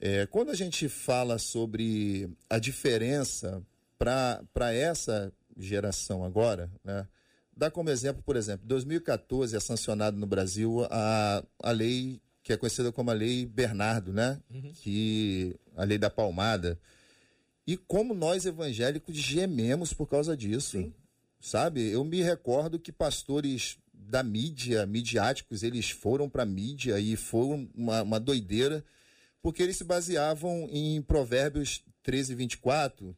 É, quando a gente fala sobre a diferença para essa geração agora, né? Dá como exemplo, por exemplo, 2014 é sancionado no Brasil a, a lei que é conhecida como a Lei Bernardo, né? Que a lei da palmada. E como nós evangélicos gememos por causa disso. Sabe? Eu me recordo que pastores da mídia, midiáticos, eles foram para mídia e foram uma, uma doideira, porque eles se baseavam em Provérbios 13, 24,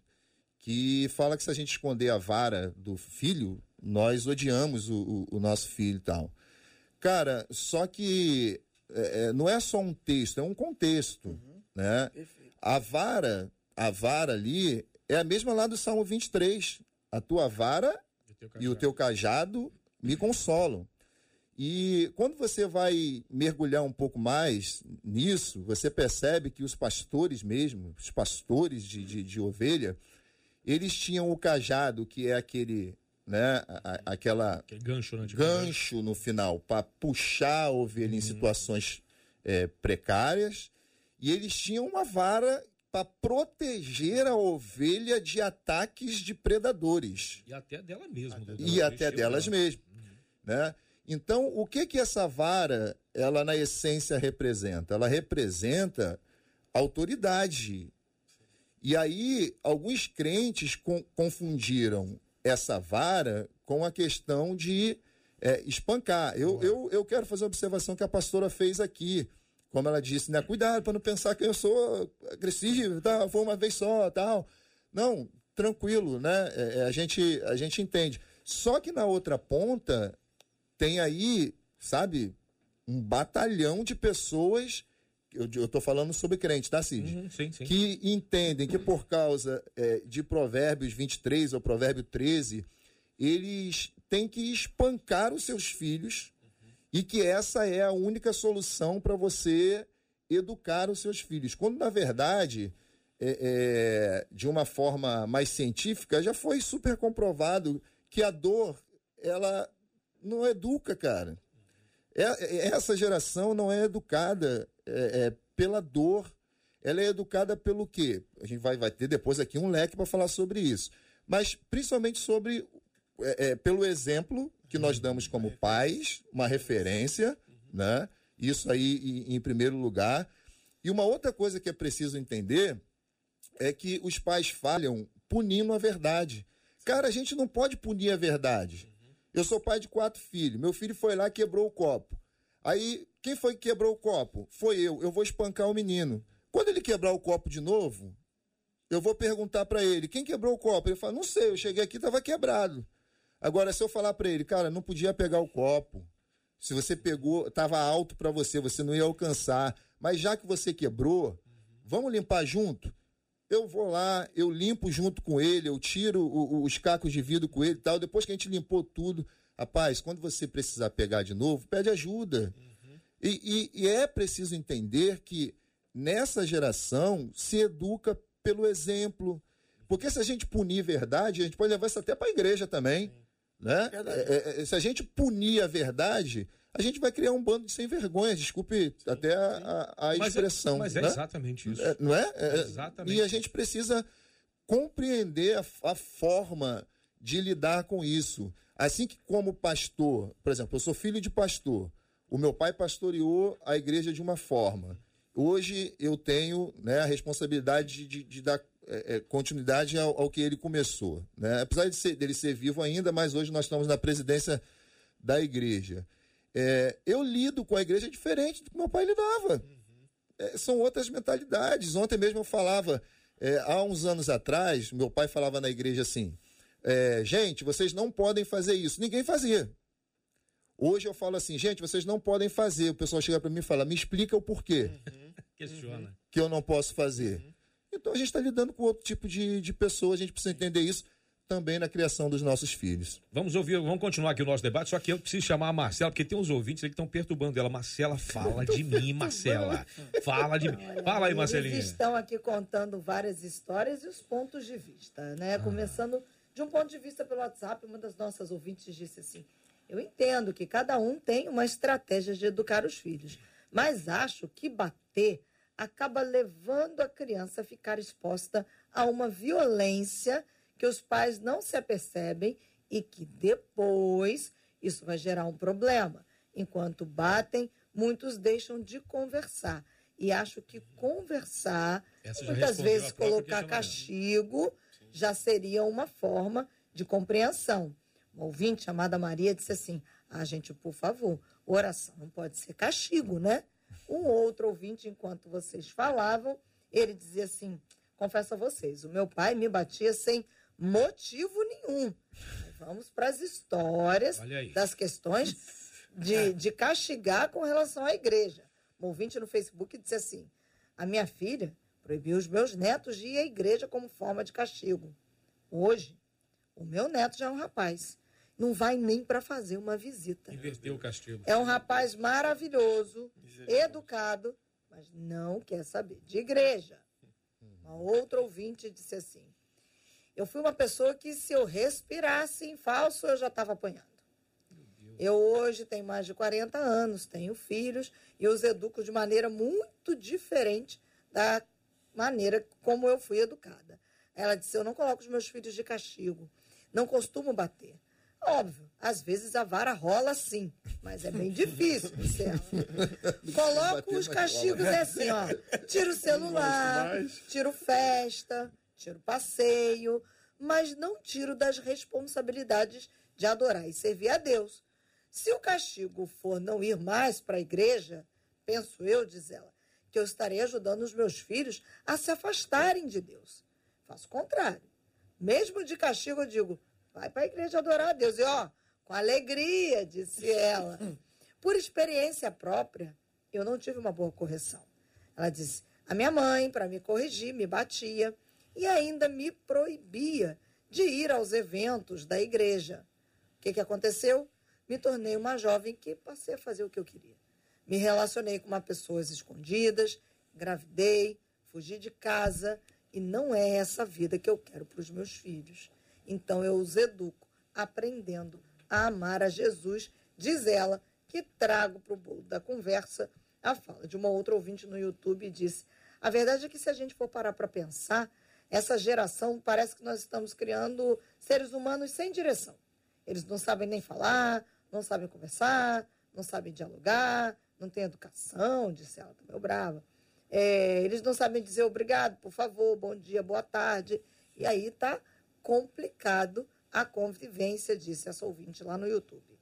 que fala que se a gente esconder a vara do filho, nós odiamos o, o- o nosso filho e tal. Cara, só que é, é, não é só um texto, é um contexto, né? A vara, a vara ali é a mesma lá do Salmo 23. A tua vara e o teu cajado me consolam. E quando você vai mergulhar um pouco mais nisso, você percebe que os pastores mesmo, os pastores de, de, de ovelha, eles tinham o cajado, que é aquele, né, a- aquela Aquele gancho, né? gancho no final para puxar a ovelha em situações é, precárias e eles tinham uma vara para proteger a ovelha de ataques de predadores E até dela mesma. né? e Ela até delas mesmo, né? Então, o que que essa vara, ela na essência representa? Ela representa autoridade. E aí, alguns crentes con- confundiram essa vara com a questão de é, espancar. Eu, eu, eu quero fazer a observação que a pastora fez aqui. Como ela disse, né? Cuidado para não pensar que eu sou agressivo, tá? foi uma vez só, tal. Não, tranquilo, né? É, é, a, gente, a gente entende. Só que na outra ponta tem aí, sabe, um batalhão de pessoas. Eu, eu tô falando sobre crente, tá, Cid? Uhum, sim, sim. que entendem que por causa é, de Provérbios 23 ou Provérbio 13, eles têm que espancar os seus filhos e que essa é a única solução para você educar os seus filhos. Quando, na verdade, é, é, de uma forma mais científica, já foi super comprovado que a dor, ela não educa, cara. É- é- essa geração não é educada é, é, pela dor, ela é educada pelo quê? A gente vai, vai ter depois aqui um leque para falar sobre isso. Mas principalmente sobre é, é, pelo exemplo que nós damos como pais, uma referência, né? Isso aí em primeiro lugar. E uma outra coisa que é preciso entender é que os pais falham punindo a verdade. Cara, a gente não pode punir a verdade. Eu sou pai de quatro filhos. Meu filho foi lá e quebrou o copo. Aí, quem foi que quebrou o copo? Foi eu. Eu vou espancar o menino. Quando ele quebrar o copo de novo, eu vou perguntar para ele: quem quebrou o copo? Ele fala: não sei, eu cheguei aqui estava quebrado. Agora, se eu falar para ele, cara, não podia pegar o copo. Se você pegou, estava alto para você, você não ia alcançar. Mas já que você quebrou, vamos limpar junto? Eu vou lá, eu limpo junto com ele, eu tiro o, o, os cacos de vidro com ele e tal. Depois que a gente limpou tudo, rapaz, quando você precisar pegar de novo, pede ajuda. Uhum. E, e, e é preciso entender que nessa geração se educa pelo exemplo. Porque se a gente punir verdade, a gente pode levar isso até para a igreja também. Né? É, é, é, se a gente punir a verdade, a gente vai criar um bando de sem vergonha, desculpe até a, a, a expressão. Mas é, mas é exatamente isso. É, não é? é? exatamente. E a gente precisa compreender a, a, forma de lidar com isso. Assim que, como pastor, por exemplo, eu sou filho de pastor, o meu pai pastoreou a igreja de uma forma. Hoje eu tenho né, a responsabilidade de, de, de dar é, continuidade ao, ao, que ele começou. Né? Apesar de ser, dele ser vivo ainda, mas hoje nós estamos na presidência da igreja. É, eu lido com a igreja diferente do que meu pai lidava. É, são outras mentalidades. Ontem mesmo eu falava, é, há uns anos atrás, meu pai falava na igreja assim: é, gente, vocês não podem fazer isso. Ninguém fazia. Hoje eu falo assim, gente, vocês não podem fazer. O pessoal chega para mim e fala, me explica o porquê. Uhum. Questiona. Que eu não posso fazer. Uhum. Então a gente está lidando com outro tipo de, de pessoa, a gente precisa entender isso também na criação dos nossos filhos. Vamos ouvir, vamos continuar aqui o nosso debate, só que eu preciso chamar a Marcela, porque tem uns ouvintes aí que estão perturbando ela. Marcela, fala de mim, Marcela. Fala de mim. Fala aí, Marcelinha. Eles estão aqui contando várias histórias e os pontos de vista, né? Ah. Começando de um ponto de vista pelo WhatsApp, uma das nossas ouvintes disse assim: Eu entendo que cada um tem uma estratégia de educar os filhos, mas acho que bater acaba levando a criança a ficar exposta a uma violência que os pais não se apercebem e que depois isso vai gerar um problema. Enquanto batem, muitos deixam de conversar. E acho que conversar, muitas vezes colocar castigo, Sim. já seria uma forma de compreensão. Uma ouvinte chamada Maria disse assim: Ah, gente, por favor, oração não pode ser castigo, né? Um outro ouvinte, enquanto vocês falavam, ele dizia assim: Confesso a vocês, o meu pai me batia sem motivo nenhum. Vamos para as histórias das questões de, de castigar com relação à igreja. Um ouvinte no Facebook disse assim: a minha filha proibiu os meus netos de ir à igreja como forma de castigo. Hoje, o meu neto já é um rapaz. Não vai nem para fazer uma visita. Inverteu o castigo. É um rapaz maravilhoso, educado, mas não quer saber de igreja. Uma outra ouvinte disse assim: eu fui uma pessoa que, se eu respirasse em falso, eu já estava apanhando. Eu hoje tenho mais de 40 anos, tenho filhos e os educo de maneira muito diferente da maneira como eu fui educada. Ela disse: Eu não coloco os meus filhos de castigo, não costumo bater. Óbvio, às vezes a vara rola sim, mas é bem difícil, Luciano. Coloco os castigos é assim, ó. Tira o celular, tiro festa, tiro passeio, mas não tiro das responsabilidades de adorar e servir a Deus. Se o castigo for não ir mais para a igreja, penso eu, diz ela, que eu estarei ajudando os meus filhos a se afastarem de Deus. Faço o contrário. Mesmo de castigo, eu digo, vai para a igreja adorar a Deus. E ó, com alegria, disse ela. Por experiência própria, eu não tive uma boa correção. Ela disse: a minha mãe, para me corrigir, me batia e ainda me proibia de ir aos eventos da igreja. O que, que aconteceu? Me tornei uma jovem que passei a fazer o que eu queria. Me relacionei com uma pessoas escondidas, engravidei, fugi de casa e não é essa vida que eu quero para os meus filhos. Então eu os educo, aprendendo a amar a Jesus, diz ela, que trago para o bolo da conversa a fala de uma outra ouvinte no YouTube e disse: a verdade é que se a gente for parar para pensar, essa geração parece que nós estamos criando seres humanos sem direção. Eles não sabem nem falar, não sabem conversar, não sabem dialogar, não têm educação, disse ela, meio brava. É, eles não sabem dizer obrigado, por favor, bom dia, boa tarde. E aí tá complicado a convivência, disse essa ouvinte lá no YouTube.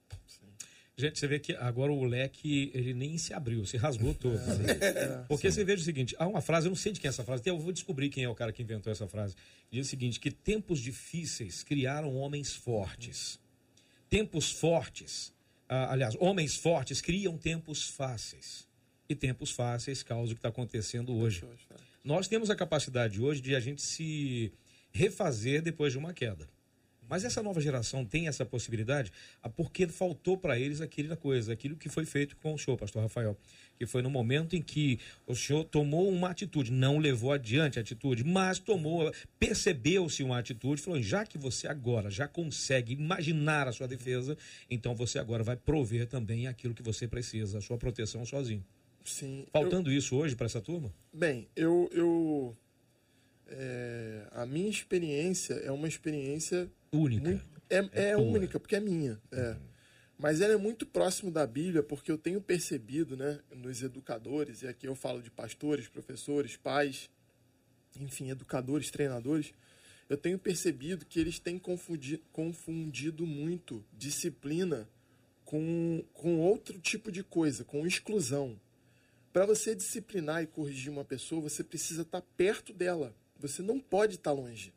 Gente, você vê que agora o leque, ele nem se abriu, se rasgou todo. né? Porque você veja o seguinte, há uma frase, eu não sei de quem é essa frase, até eu vou descobrir quem é o cara que inventou essa frase. Diz o seguinte, que tempos difíceis criaram homens fortes. Tempos fortes, ah, aliás, homens fortes criam tempos fáceis. E tempos fáceis causam o que está acontecendo hoje. Nós temos a capacidade hoje de a gente se refazer depois de uma queda. Mas essa nova geração tem essa possibilidade ah, porque faltou para eles aquela coisa, aquilo que foi feito com o senhor, pastor Rafael. Que foi no momento em que o senhor tomou uma atitude, não levou adiante a atitude, mas tomou, percebeu-se uma atitude, falou: já que você agora já consegue imaginar a sua defesa, então você agora vai prover também aquilo que você precisa, a sua proteção sozinho. Sim. Faltando isso hoje para essa turma? Bem, eu. eu é, a minha experiência é uma experiência. Única. muito- é É é única, porque é minha. É. Mas ela é muito próximo da Bíblia, porque eu tenho percebido, né, nos educadores, e aqui eu falo de pastores, professores, pais, enfim, educadores, treinadores, eu tenho percebido que eles têm confundi- confundido muito disciplina com, com outro tipo de coisa, com exclusão. Para você disciplinar e corrigir uma pessoa, você precisa estar perto dela. Você não pode estar longe.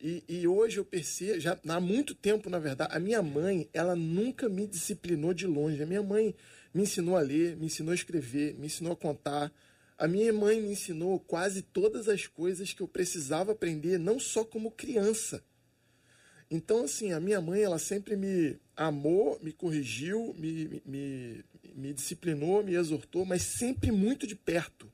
E, e hoje eu percebo, já há muito tempo, na verdade, a minha mãe, ela nunca me disciplinou de longe. A minha mãe me ensinou a ler, me ensinou a escrever, me ensinou a contar. A minha mãe me ensinou quase todas as coisas que eu precisava aprender, não só como criança. Então, assim, a minha mãe, ela sempre me amou, me corrigiu, me, me, me disciplinou, me exortou, mas sempre muito de perto,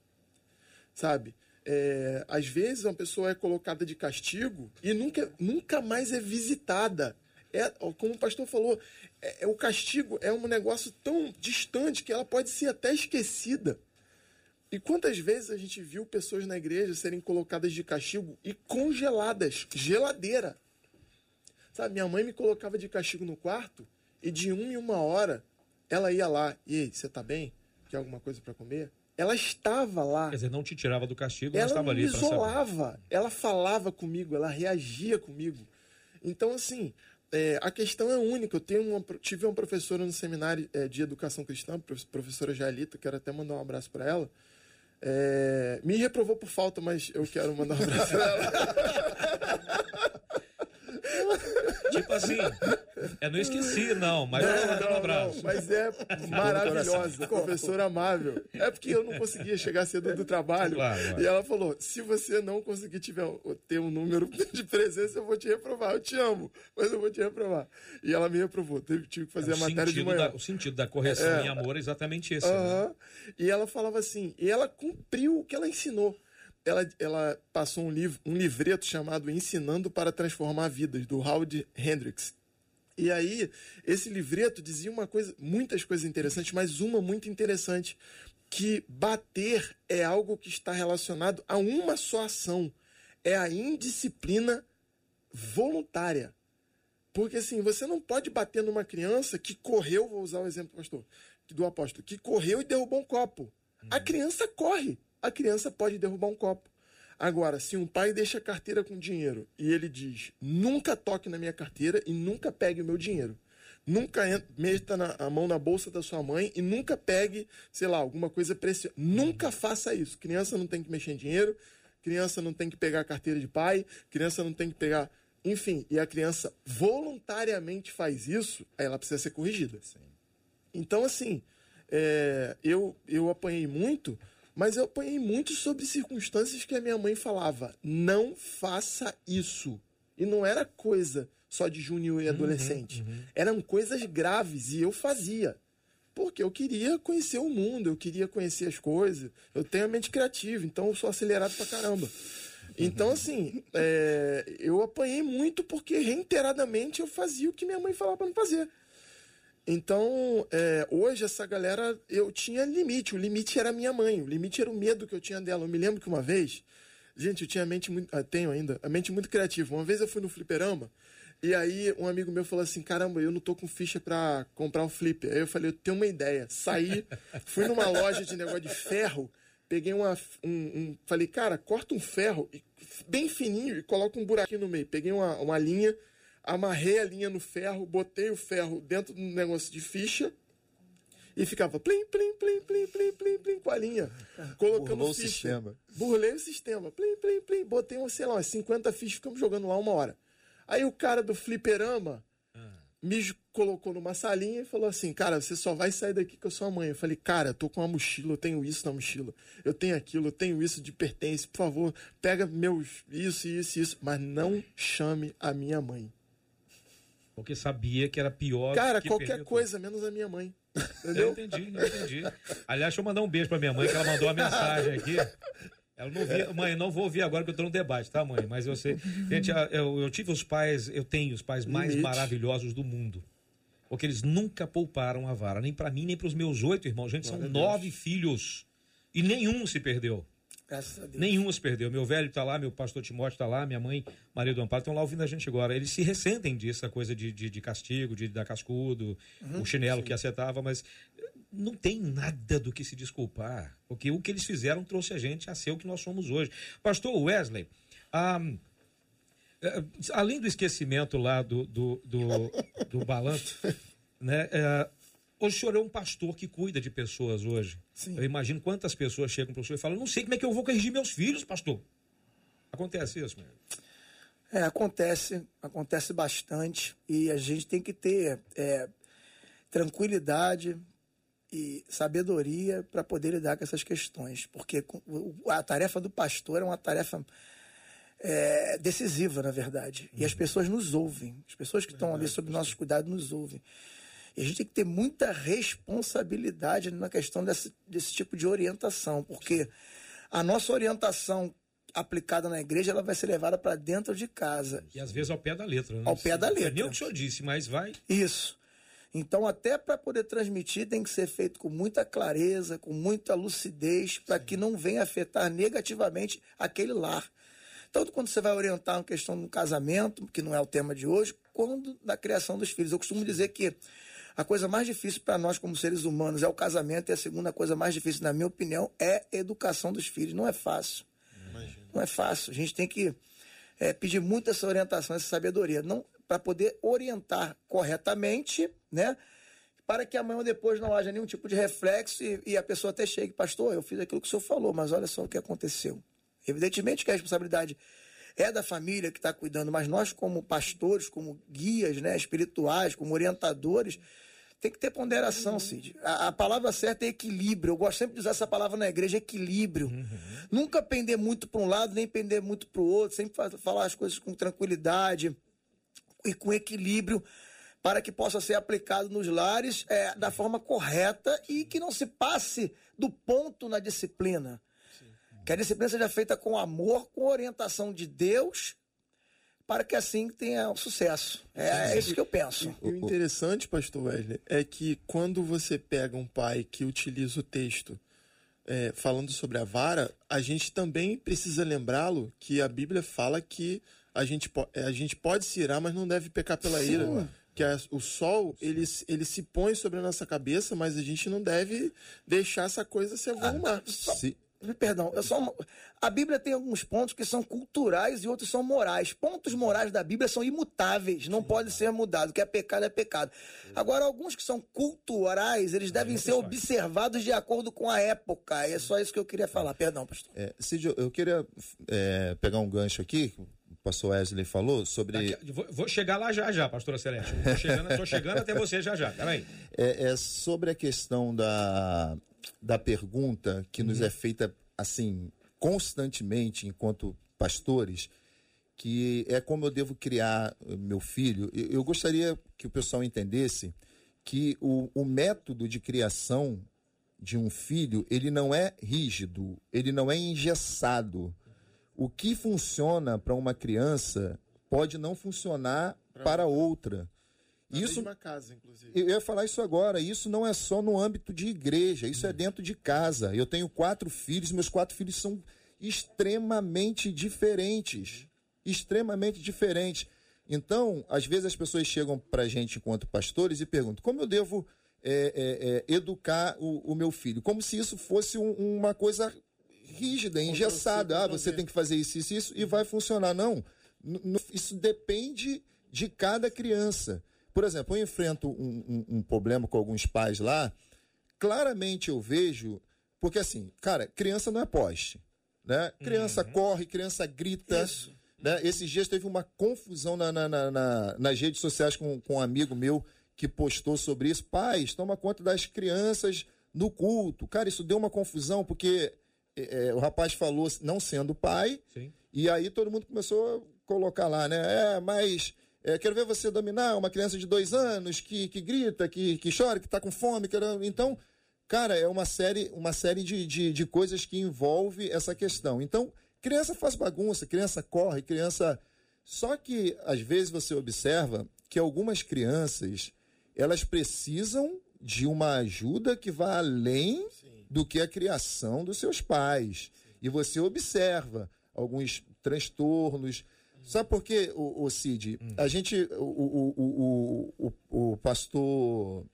sabe? É, às vezes uma pessoa é colocada de castigo e nunca, nunca mais é visitada. É, como o pastor falou, é, é- o castigo é um negócio tão distante que ela pode ser até esquecida. E quantas vezes a gente viu pessoas na igreja serem colocadas de castigo e congeladas, geladeira. Sabe, minha mãe me colocava de castigo no quarto e de uma em uma hora ela ia lá. E aí, você tá bem? Quer alguma coisa para comer? Ela estava lá. Quer dizer, não te tirava do castigo, mas Ela estava não me ali saber. isolava. Ela falava comigo, ela reagia comigo. Então, assim, é, a questão é única. Eu tenho uma, tive uma professora no seminário é, de educação cristã, prof- professora Jaelita, quero até mandar um abraço para ela. É, me reprovou por falta, mas eu quero mandar um abraço para ela. Tipo assim, eu não esqueci, não, mas mandando um abraço. mas é maravilhosa, professora amável. É porque eu não conseguia chegar cedo do trabalho. Claro, claro. E ela falou: se você não conseguir tiver, ter um número de presença, eu vou te reprovar. Eu te amo, mas eu vou te reprovar. E ela me reprovou. Tive, tive que fazer É, a o, matéria de manhã. da, o sentido da correção É. em amor é exatamente esse. né? Aham. E ela falava assim, e ela cumpriu o que ela ensinou. Ela, ela passou um, livro, um livreto chamado Ensinando para Transformar Vidas, do Howard Hendricks. E aí, esse livreto dizia uma coisa, muitas coisas interessantes, mas uma muito interessante, que bater é algo que está relacionado a uma só ação. É a indisciplina voluntária. Porque assim, você não pode bater numa criança que correu, vou usar o exemplo do pastor, do apóstolo, que correu e derrubou um copo. A criança corre. A criança pode derrubar um copo. Agora, se um pai deixa a carteira com dinheiro e ele diz: nunca toque na minha carteira e nunca pegue o meu dinheiro. Nunca meta na- a mão na bolsa da sua mãe e nunca pegue, sei lá, alguma coisa preciosa. Nunca faça isso. Criança não tem que mexer em dinheiro, criança não tem que pegar a carteira de pai, criança não tem que pegar. Enfim, e a criança voluntariamente faz isso, aí ela precisa ser corrigida. Então, assim, é, eu, eu apanhei muito, mas eu apanhei muito sobre circunstâncias que a minha mãe falava: não faça isso. E não era coisa só de júnior e adolescente. Eram coisas graves e eu fazia. Porque eu queria conhecer o mundo, eu queria conhecer as coisas. Eu tenho a mente criativa, então eu sou acelerado pra caramba. Então, assim, é, eu apanhei muito porque reiteradamente eu fazia o que minha mãe falava pra não fazer. Então, é, hoje essa galera, eu tinha limite. O limite era minha mãe, o limite era o medo que eu tinha dela. Eu me lembro que uma vez, gente, eu tinha a mente muito. ah, tenho ainda, a mente muito criativa. Uma vez eu fui no fliperama E aí um amigo meu falou assim: caramba, eu não tô com ficha pra comprar um flipper. Aí eu falei, eu tenho uma ideia. Saí, fui numa loja de negócio de ferro, peguei uma. Um, um- falei, cara, corta um ferro bem fininho e coloca um buraquinho no meio. Peguei uma, uma linha, amarrei a linha no ferro, botei o ferro dentro do negócio de ficha. E ficava plim, plim, plim, plim, plim, plim, plim, com a linha. Colocando Burlou o ficha. sistema. Burlei o sistema. Plim, plim, plim. Botei, um, sei lá, umas 50 fichas, ficamos jogando lá uma hora. Aí o cara do fliperama me colocou numa salinha e falou assim: Cara, você só vai sair daqui com a sua mãe. Eu falei: Cara, eu tô com uma mochila, eu tenho isso na mochila, eu tenho aquilo, eu tenho isso de pertence. Por favor, pega meus isso, isso, isso. Mas não chame a minha mãe. Porque sabia que era pior. Cara, que qualquer coisa, menos a minha mãe. Eu Entendeu? entendi, eu entendi. Aliás, deixa eu mandar um beijo pra minha mãe, que ela mandou uma mensagem aqui. Ela não via, mãe, eu não vou ouvir agora que eu tô no debate, tá, mãe? Mas eu sei. Gente, eu, eu tive os pais, eu tenho os pais mais Limite. maravilhosos do mundo. Porque eles nunca pouparam a vara, nem pra mim, nem pros meus oito irmãos. Gente, são Glória Deus. nove filhos. E nenhum se perdeu. Graças a Deus. Perdeu. Meu velho tá lá, meu pastor Timóteo tá lá, minha mãe, Maria do Amparo, estão lá ouvindo a gente agora. Eles se ressentem disso, a coisa de, de, de castigo, de dar cascudo, Uhum. o chinelo que acertava, mas não tem nada do que se desculpar. Porque o que eles fizeram trouxe a gente a ser o que nós somos hoje. Pastor Wesley, ah, eh, além do esquecimento lá do, do, do, do balanço, né? eh, hoje o senhor é um pastor que cuida de pessoas hoje. Sim. Eu imagino quantas pessoas chegam para o senhor e falam, não sei como é que eu vou corrigir meus filhos, pastor. Acontece isso. É, acontece, acontece bastante e a gente tem que ter é, tranquilidade e sabedoria para poder lidar com essas questões, porque a tarefa do pastor é uma tarefa é, decisiva, na verdade, e as pessoas nos ouvem, as pessoas que estão ali sob nossos cuidados nos ouvem. E a gente tem que ter muita responsabilidade na questão desse, desse tipo de orientação, porque a nossa orientação aplicada na igreja ela vai ser levada para dentro de casa. E às vezes ao pé da letra. Né? Ao pé da Não é letra. nem o que o senhor disse, mas vai. Isso. Então, até para poder transmitir, tem que ser feito com muita clareza, com muita lucidez, para que não venha afetar negativamente aquele lar. Tanto quando você vai orientar uma questão do casamento, que não é o tema de hoje, quanto da criação dos filhos. Eu costumo dizer que a coisa mais difícil para nós, como seres humanos, é o casamento, e a segunda coisa mais difícil, na minha opinião, é a educação dos filhos. Não é fácil. Não é fácil. A gente tem que é, pedir muito essa orientação, essa sabedoria, não para poder orientar corretamente, né? Para que amanhã ou depois não haja nenhum tipo de reflexo e, e a pessoa até chegue, pastor, eu fiz aquilo que o senhor falou, mas olha só o que aconteceu. Evidentemente que a responsabilidade é da família que está cuidando, mas nós, como pastores, como guias né, espirituais, como orientadores, tem que ter ponderação, Cid. A, a palavra certa é equilíbrio. Eu gosto sempre de usar essa palavra na igreja, equilíbrio. Nunca pender muito para um lado, nem pender muito para o outro. Sempre fa- falar as coisas com tranquilidade e com equilíbrio para que possa ser aplicado nos lares é, da forma correta e que não se passe do ponto na disciplina. Que a disciplina seja feita com amor, com orientação de Deus, para que assim tenha sucesso. É, é isso que eu penso. E o interessante, pastor Wesley, é que quando você pega um pai que utiliza o texto é, falando sobre a vara, a gente também precisa lembrá-lo que a Bíblia fala que a gente, é, a gente pode se irar, mas não deve pecar pela Sim. ira. Que a- o sol, ele, ele se põe sobre a nossa cabeça, mas a gente não deve deixar essa coisa se avolumar. Se- Perdão, eu só, a Bíblia tem alguns pontos que são culturais e outros são morais. Pontos morais da Bíblia são imutáveis, não podem ser mudados. O que é pecado é pecado. Agora, alguns que são culturais, eles devem ser observados de acordo com a época. É só isso que eu queria falar. Perdão, pastor. É, Cid, eu- queria é, pegar um gancho aqui, que o pastor Wesley falou, sobre. Daqui- vou, vou chegar lá já já, pastora Celeste. Tô chegando, chegando até você já já. Peraí. É, é sobre a questão da, da pergunta que nos é feita assim constantemente enquanto pastores, que é como eu devo criar meu filho. Eu, eu gostaria que o pessoal entendesse que o, o método de criação de um filho ele não é rígido, ele não é engessado. O que funciona para uma criança pode não funcionar para outra. Na Isso mesma casa, inclusive. eu ia falar isso agora. Isso não é só no âmbito de igreja, isso é dentro de casa. Eu tenho quatro filhos, meus quatro filhos são extremamente diferentes. Extremamente diferentes. Então, às vezes as pessoas chegam para a gente enquanto pastores e perguntam como eu devo é, é, é, educar o, o, meu filho, como se isso fosse um, uma coisa rígida, engessada. Ah, você tem que fazer isso, isso, isso e vai funcionar. Não, isso depende de cada criança. Por exemplo, eu enfrento um, um, um problema com alguns pais lá. Claramente eu vejo, porque assim, cara, criança não é poste. Né? Criança uhum. corre, criança grita. Isso. Né? Esses dias teve uma confusão na, na, na, na, nas redes sociais com, com um amigo meu que postou sobre isso. Pais, toma conta das crianças no culto. Cara, isso deu uma confusão, porque é, é o rapaz falou não sendo pai, Sim. e aí todo mundo começou a colocar lá, né? É, mas é, quero ver você dominar uma criança de dois anos que, que grita, que, que chora, que está com fome. Que... Então, cara, é uma série, uma série de, de, de coisas que envolve essa questão. Então, criança faz bagunça, criança corre, criança. Só que, às vezes, você observa que algumas crianças elas precisam de uma ajuda que vá além Sim. do que a criação dos seus pais. Sim. E você observa alguns transtornos, Sabe por quê, o, o Cid? Hum. A gente, o, o, o, o, pastor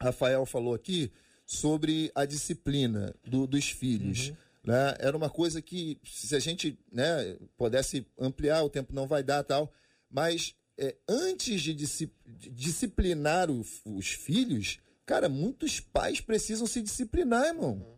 Rafael falou aqui sobre a disciplina do, dos filhos. Uhum. Né? Era uma coisa que, se a gente né, pudesse ampliar, o tempo não vai dar tal, mas é, antes de, disciplinar o, os filhos, cara, muitos pais precisam se disciplinar, irmão.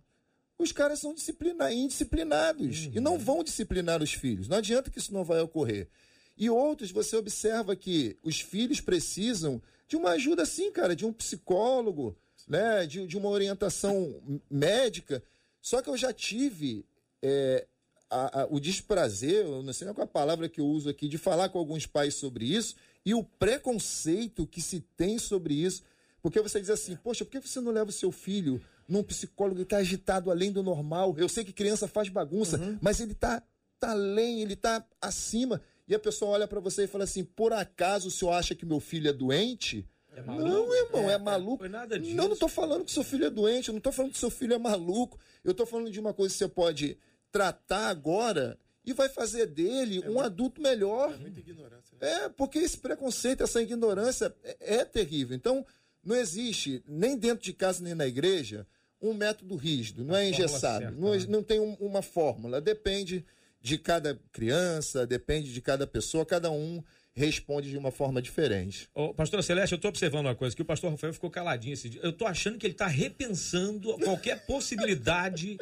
Os caras são indisciplinados uhum. e não uhum. vão disciplinar os filhos. Não adianta que isso não vai ocorrer. E outros, você observa que os filhos precisam de uma ajuda, assim, cara, de um psicólogo, né, de, de uma orientação médica. Só que eu já tive é, a, a, o desprazer, eu não sei qual é a palavra que eu uso aqui, de falar com alguns pais sobre isso e o preconceito que se tem sobre isso. Porque você diz assim, poxa, por que você não leva o seu filho num psicólogo que está agitado além do normal. Eu sei que criança faz bagunça, uhum. mas ele está tá além, ele está acima. E a pessoa olha para você e fala assim: por acaso o senhor acha que meu filho é doente? É não, irmão, é, é maluco. Foi nada disso. Não, não estou falando que seu filho é doente, eu não estou falando que seu filho é maluco. Eu estou falando de uma coisa que você pode tratar agora e vai fazer dele é um muito, adulto melhor. É muita ignorância. Né? É, porque esse preconceito, essa ignorância é, é terrível. Então, não existe, nem dentro de casa nem na igreja, um método rígido, não é engessado, certa, não, né? não, tem um, uma fórmula, depende de cada criança, depende de cada pessoa, cada um responde de uma forma diferente. Ô, pastor Celeste, eu estou observando uma coisa, que o pastor Rafael ficou caladinho esse dia. Eu estou achando que ele está repensando qualquer possibilidade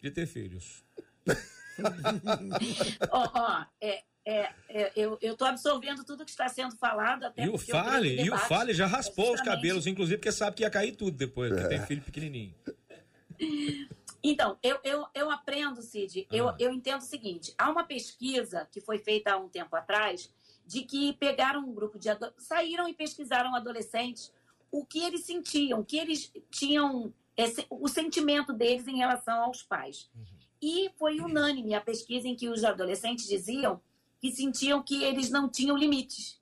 de ter filhos. Ó, oh, oh, é, é, é, eu estou absorvendo tudo que está sendo falado. Até e o Fale, e o Fale já raspou os cabelos, inclusive, porque sabe que ia cair tudo depois, porque tem é. filho pequenininho. Então, eu, eu, eu aprendo, Cid, ah. eu, eu entendo o seguinte: há uma pesquisa que foi feita há um tempo atrás de que pegaram um grupo de saíram e pesquisaram adolescentes o que eles sentiam, o que eles tinham, esse, o sentimento deles em relação aos pais. Uhum. E foi unânime a pesquisa em que os adolescentes diziam que sentiam que eles não tinham limites.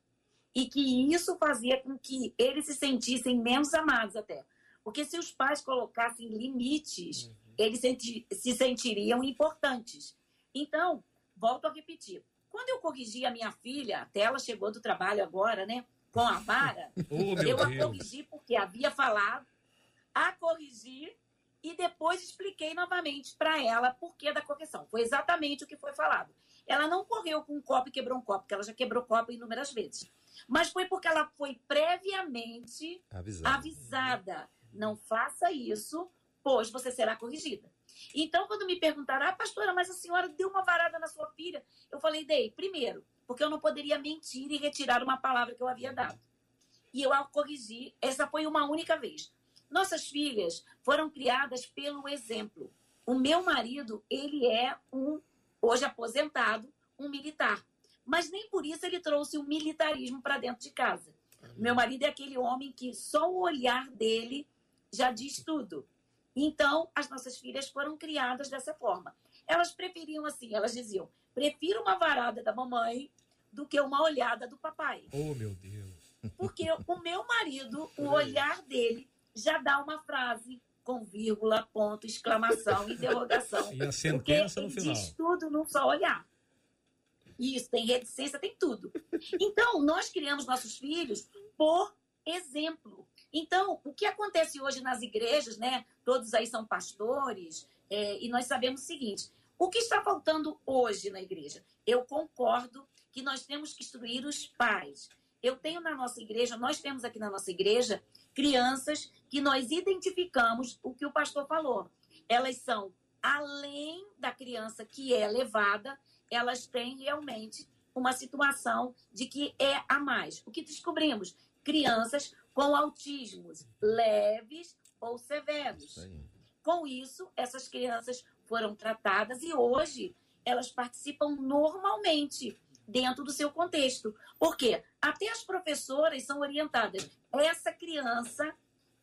E que isso fazia com que eles se sentissem menos amados até. Porque se os pais colocassem limites, uhum. eles se sentiriam importantes. Então, volto a repetir. Quando eu corrigi a minha filha, até ela chegou do trabalho agora, né? Com a vara, oh, eu Deus. a corrigi porque havia falado, a corrigir e depois expliquei novamente para ela por que da correção. Foi exatamente o que foi falado. Ela não correu com um copo e quebrou um copo, porque ela já quebrou copo inúmeras vezes. Mas foi porque ela foi previamente avisada. avisada. Não faça isso, pois você será corrigida. Então, quando me perguntaram, ah, pastora, mas a senhora deu uma varada na sua filha, eu falei, dei, primeiro, porque eu não poderia mentir e retirar uma palavra que eu havia dado. E eu a corrigi, essa foi uma única vez. Nossas filhas foram criadas pelo exemplo. O meu marido, ele é um hoje aposentado, um militar. Mas nem por isso ele trouxe o militarismo para dentro de casa. Meu marido é aquele homem que só o olhar dele já diz tudo. Então, as nossas filhas foram criadas dessa forma. Elas preferiam assim, elas diziam: prefiro uma varada da mamãe do que uma olhada do papai. Oh, meu Deus. Porque o meu marido, o olhar dele já dá uma frase, com vírgula, ponto, exclamação, interrogação. E a sentença no final. diz tudo num só olhar. Isso, tem reticência, tem tudo. Então, nós criamos nossos filhos por exemplo. Então, o que acontece hoje nas igrejas, né? Todos aí são pastores, é, e nós sabemos o seguinte: o que está faltando hoje na igreja? Eu concordo que nós temos que instruir os pais. Eu tenho na nossa igreja, nós temos aqui na nossa igreja, crianças que nós identificamos o que o pastor falou. Elas são além da criança que é levada, elas têm realmente uma situação de que é a mais. O que descobrimos? Crianças com autismos leves ou severos. Com isso, essas crianças foram tratadas e hoje elas participam normalmente dentro do seu contexto. Por quê? Até as professoras são orientadas. Essa criança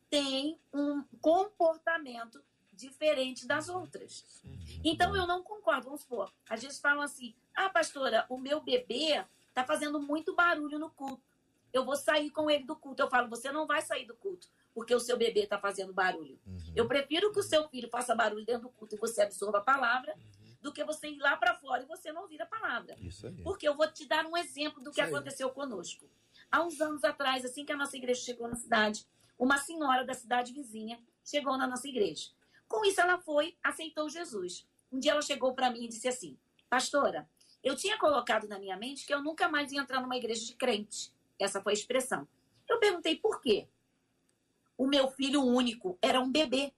tem um comportamento diferente das outras. Então eu não concordo. Vamos supor, às vezes falam assim: ah, pastora, o meu bebê está fazendo muito barulho no culto. Eu vou sair com ele do culto. Eu falo, você não vai sair do culto, porque o seu bebê está fazendo barulho. Uhum. Eu prefiro que o seu filho faça barulho dentro do culto e você absorva a palavra, uhum. do que você ir lá para fora e você não ouvir a palavra. Porque eu vou te dar um exemplo do que aconteceu conosco. Há uns anos atrás, assim que a nossa igreja chegou na cidade, uma senhora da cidade vizinha chegou na nossa igreja. Com isso, ela foi, aceitou Jesus. Um dia ela chegou para mim e disse assim: Pastora, eu tinha colocado na minha mente que eu nunca mais ia entrar numa igreja de crente. Essa foi a expressão. Eu perguntei por quê. O meu filho único era um bebê.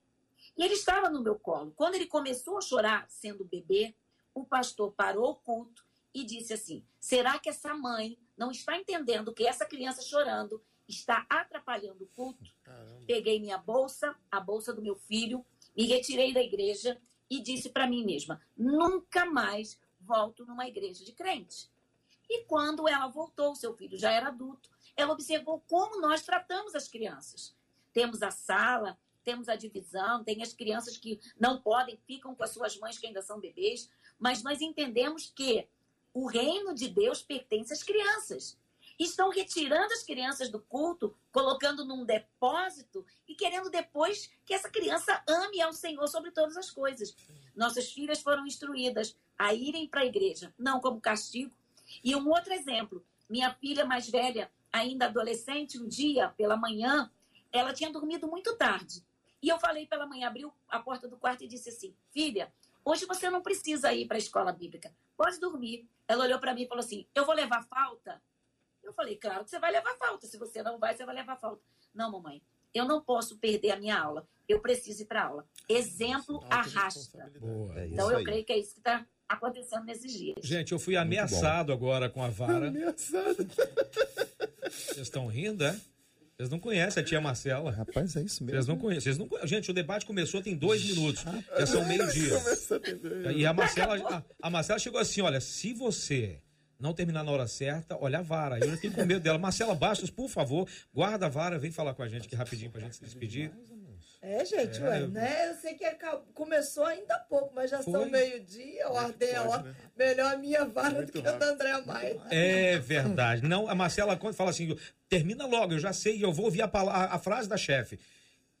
E ele estava no meu colo. Quando ele começou a chorar, sendo bebê, o pastor parou o culto e disse assim: será que essa mãe não está entendendo que essa criança chorando está atrapalhando o culto? Caramba. Peguei minha bolsa, a bolsa do meu filho, me retirei da igreja e disse para mim mesma: nunca mais volto numa igreja de crente. E quando ela voltou, seu filho já era adulto, ela observou como nós tratamos as crianças. Temos a sala, temos a divisão, tem as crianças que não podem, ficam com as suas mães que ainda são bebês, mas nós entendemos que o reino de Deus pertence às crianças estão retirando as crianças do culto, colocando num depósito e querendo depois que essa criança ame ao Senhor sobre todas as coisas. Nossas filhas foram instruídas a irem para a igreja, não como castigo. E um outro exemplo: minha filha mais velha, ainda adolescente, um dia pela manhã, ela tinha dormido muito tarde. E eu falei pela manhã, abriu a porta do quarto e disse assim: Filha, hoje você não precisa ir para a escola bíblica, pode dormir. Ela olhou para mim e falou assim: Eu vou levar falta? Eu falei, claro que você vai levar falta. Se você não vai, você vai levar falta. Não, mamãe, eu não posso perder a minha aula. Eu preciso ir para aula. Exemplo arrasta. Boa, é então eu aí. creio que é isso que está acontecendo nesses dias. Gente, eu fui ameaçado agora com a vara. Ameaçado. Vocês estão rindo, é? Vocês não conhecem a tia Marcela. Rapaz, é isso mesmo. Vocês não conhecem. Vocês não Gente, o debate começou tem dois minutos. Já são meio-dia. E a Marcela, a, a Marcela chegou assim: olha, se você não terminar na hora certa, olha a vara. Eu fiquei com medo dela. Marcela Bastos, por favor, guarda a vara, vem falar com a gente aqui rapidinho pra gente se despedir. É, gente, é, ué, né? Eu sei que começou ainda há pouco, mas já Foi. são meio-dia, o é, né? melhor a minha vara Muito do que a da André Maia. É verdade. Não, a Marcela quando fala assim, termina logo, eu já sei, eu vou ouvir a, a, a frase da chefe.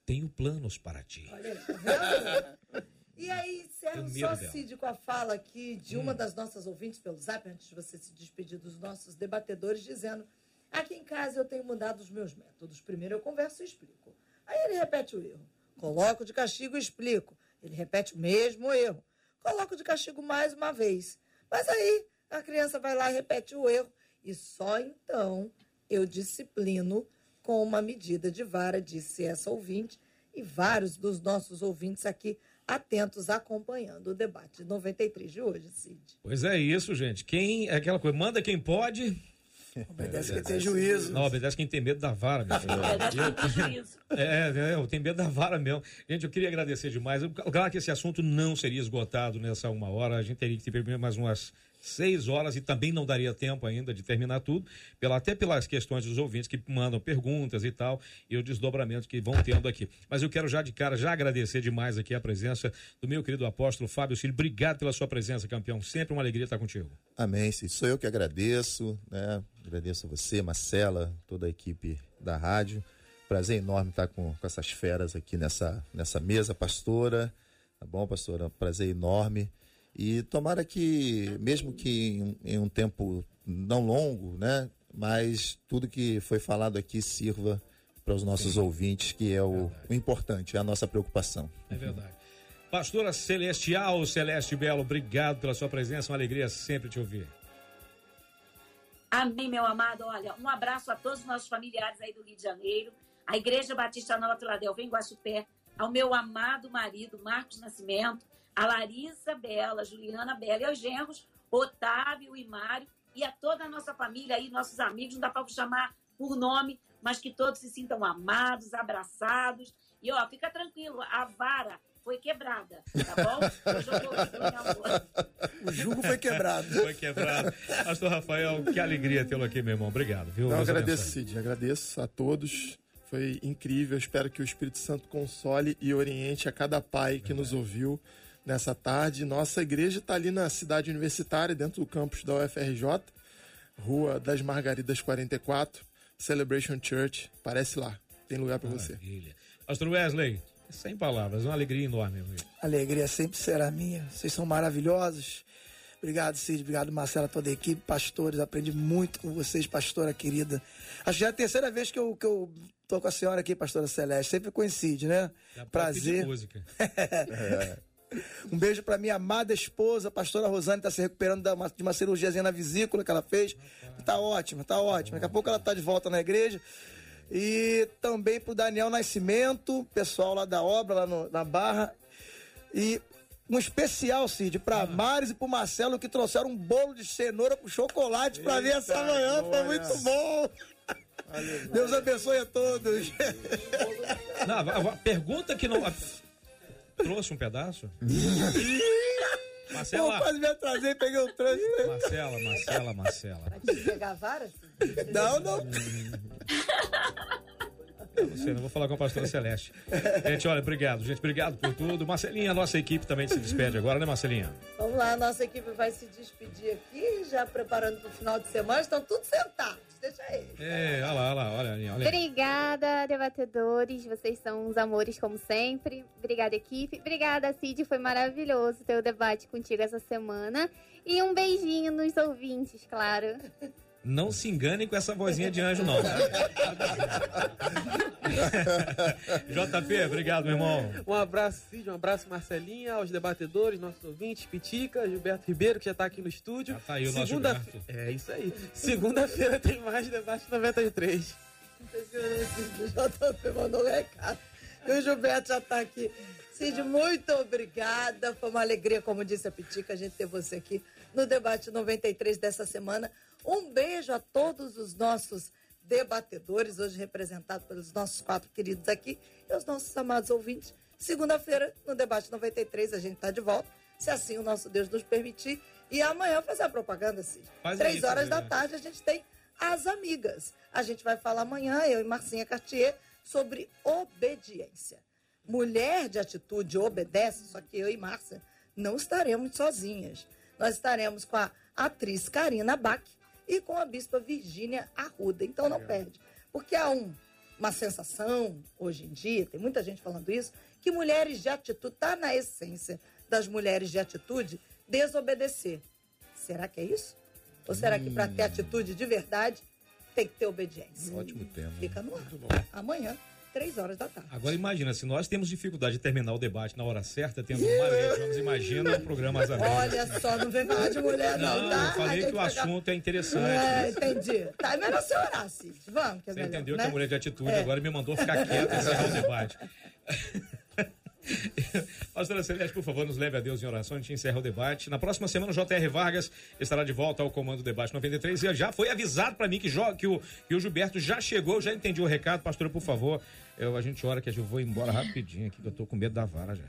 Tenho planos para ti. Olha, tá e aí, encerro só, Cid, com a fala aqui de uma hum. das nossas ouvintes pelo zap, antes de você se despedir dos nossos debatedores, dizendo: aqui em casa eu tenho mudado os meus métodos. Primeiro eu converso e explico. Aí ele repete o erro. Coloco de castigo e explico. Ele repete o mesmo erro. Coloco de castigo mais uma vez. Mas aí a criança vai lá e repete o erro. E só então eu disciplino com uma medida de vara, disse essa ouvinte. E vários dos nossos ouvintes aqui atentos acompanhando o debate 93 de hoje, Cid. Pois é isso, gente. Quem é aquela coisa, manda quem pode. Obedece quem tem juízo. Não, obedece quem tem medo da vara, meu é, é, eu tenho medo da vara mesmo. Gente, eu queria agradecer demais. Claro que esse assunto não seria esgotado nessa uma hora. A gente teria que ter mais umas seis horas e também não daria tempo ainda de terminar tudo, pela, até pelas questões dos ouvintes que mandam perguntas e tal, e o desdobramento que vão tendo aqui. Mas eu quero já de cara, já agradecer demais aqui a presença do meu querido apóstolo Fábio Filho. Obrigado pela sua presença, campeão. Sempre uma alegria estar contigo. Amém, sim. Sou eu que agradeço, né? Agradeço a você, Marcela, toda a equipe da rádio. Prazer enorme estar com, com essas feras aqui nessa, nessa mesa, pastora. Tá bom, pastora? Prazer enorme. E tomara que, mesmo que em, em um tempo não longo, né? Mas tudo que foi falado aqui sirva para os nossos Sim. ouvintes, que é o, o, importante, é a nossa preocupação. É verdade. Pastora Celestial, Celeste Belo, obrigado pela sua presença, uma alegria sempre te ouvir. Amém, meu amado. Olha, um abraço a todos os nossos familiares aí do Rio de Janeiro, a Igreja Batista Nova Filadélfia, em Guaxupé, ao meu amado marido, Marcos Nascimento, a Larissa Bela, a Juliana Bela e aos genros, Otávio e Mário, e a toda a nossa família aí, nossos amigos, não dá para chamar por nome, mas que todos se sintam amados, abraçados. E ó, fica tranquilo, a vara foi quebrada, tá bom? Hoje eu tô o jugo foi quebrado. Foi quebrado. Pastor Rafael, que alegria tê-lo aqui, meu irmão. Obrigado, viu? Não, agradeço, Cid. Agradeço a todos. Foi incrível. Espero que o Espírito Santo console e oriente a cada pai que nos ouviu nessa tarde. Nossa igreja está ali na cidade universitária, dentro do campus da UFRJ, Rua das Margaridas 44, Celebration Church. Parece lá. Tem lugar para você. Pastor Wesley, sem palavras, uma alegria enorme. Amigo. Alegria sempre será minha. Vocês são maravilhosos. Obrigado, Cid. Obrigado, Marcela, toda a equipe, pastores. Aprendi muito com vocês, pastora querida. Acho que já é a terceira vez que eu, que eu tô com a senhora aqui, pastora Celeste. Sempre coincide, né? Prazer. Música. é. Um beijo para minha amada esposa, a pastora Rosane, está se recuperando de uma cirurgiazinha na vesícula que ela fez. Tá ótima, tá ótima. Daqui a pouco ela tá de volta na igreja. E também pro Daniel Nascimento, pessoal lá da obra, lá no, na Barra. E um especial, Cid, pra ah. Maris e pro Marcelo que trouxeram um bolo de cenoura com chocolate pra ver essa manhã. Foi muito bom. Deus abençoe a todos. Não, a, a pergunta que não. Trouxe um pedaço? Marcela. Pô, quase me atrasei peguei o trânsito. Marcela, Marcela, Marcela. Vai te pegar a vara? Não, não. Eu não sei, não vou falar com a pastora Celeste. Gente, olha, obrigado, gente, obrigado por tudo. Marcelinha, a nossa equipe também se despede agora, né, Marcelinha? Vamos lá, a nossa equipe vai se despedir aqui, já preparando para o final de semana, estão todos sentados. Deixa aí. É, olha lá, olha lá, olha ali, olha Obrigada, debatedores, vocês são uns amores como sempre. Obrigada, equipe. Obrigada, Cid, foi maravilhoso ter o debate contigo essa semana. E um beijinho nos ouvintes, claro. Não se enganem com essa vozinha de anjo, não. JP, obrigado, meu irmão. Um abraço, Cid, um abraço, Marcelinha, aos debatedores, nossos ouvintes, Pitica, Gilberto Ribeiro, que já está aqui no estúdio. Já tá aí o Segunda... nosso Gilberto. É isso aí. Segunda-feira tem mais debate 93. O JP mandou um recado. E o Gilberto já está aqui. Cid, muito obrigada. Foi uma alegria, como disse a Pitica, a gente ter você aqui no debate 93 dessa semana. Um beijo a todos os nossos debatedores, hoje representados pelos nossos quatro queridos aqui, e os nossos amados ouvintes. Segunda-feira, no debate 93, a gente está de volta, se assim o nosso Deus nos permitir. E amanhã fazer a propaganda, Cid. Faz Três horas da tarde a gente tem as amigas. A gente vai falar amanhã, eu e Marcinha Cartier, sobre obediência. Mulher de atitude obedece, só que eu e Márcia não estaremos sozinhas. Nós estaremos com a atriz Karina Bach, e com a bispa Virgínia Arruda. Então não perde. Porque há um, uma sensação, hoje em dia, tem muita gente falando isso, que mulheres de atitude, está na essência das mulheres de atitude, desobedecer. Será que é isso? Ou será que para ter hum. atitude de verdade tem que ter obediência? Ótimo tema. Fica no ar. Amanhã três horas da tarde. Agora imagina, se nós temos dificuldade de terminar o debate na hora certa, tendo uma vamos imagina o programa amigos. Olha só, não vem falar de mulher não, não tá? Eu falei que o assunto é interessante. É, entendi. Tá, é melhor você orar, Cid. Vamos, que é Você melhor, entendeu né? que a mulher de atitude é. agora me mandou ficar quieta e encerrar o debate. Pastora Celeste, por favor, nos leve a Deus em oração. A gente encerra o debate. Na próxima semana, o J.R. Vargas estará de volta ao comando do debate 93. E já foi avisado para mim que, que, o, que o Gilberto já chegou, já entendi o recado. Pastora, por favor, eu, a gente ora que eu vou embora rapidinho aqui, que eu tô com medo da vara já.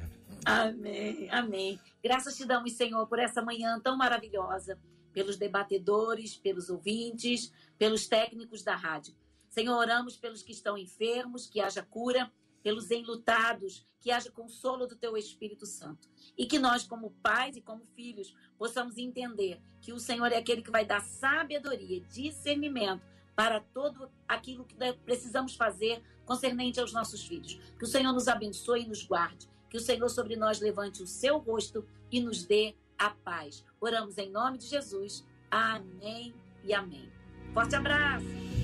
Amém, amém. Graças te damos, Senhor, por essa manhã tão maravilhosa, pelos debatedores, pelos ouvintes, pelos técnicos da rádio. Senhor, oramos pelos que estão enfermos, que haja cura pelos enlutados, que haja consolo do teu Espírito Santo. E que nós, como pais e como filhos, possamos entender que o Senhor é aquele que vai dar sabedoria, discernimento para todo aquilo que precisamos fazer concernente aos nossos filhos. Que o Senhor nos abençoe e nos guarde. Que o Senhor sobre nós levante o seu rosto e nos dê a paz. Oramos em nome de Jesus. Amém e amém. Forte abraço.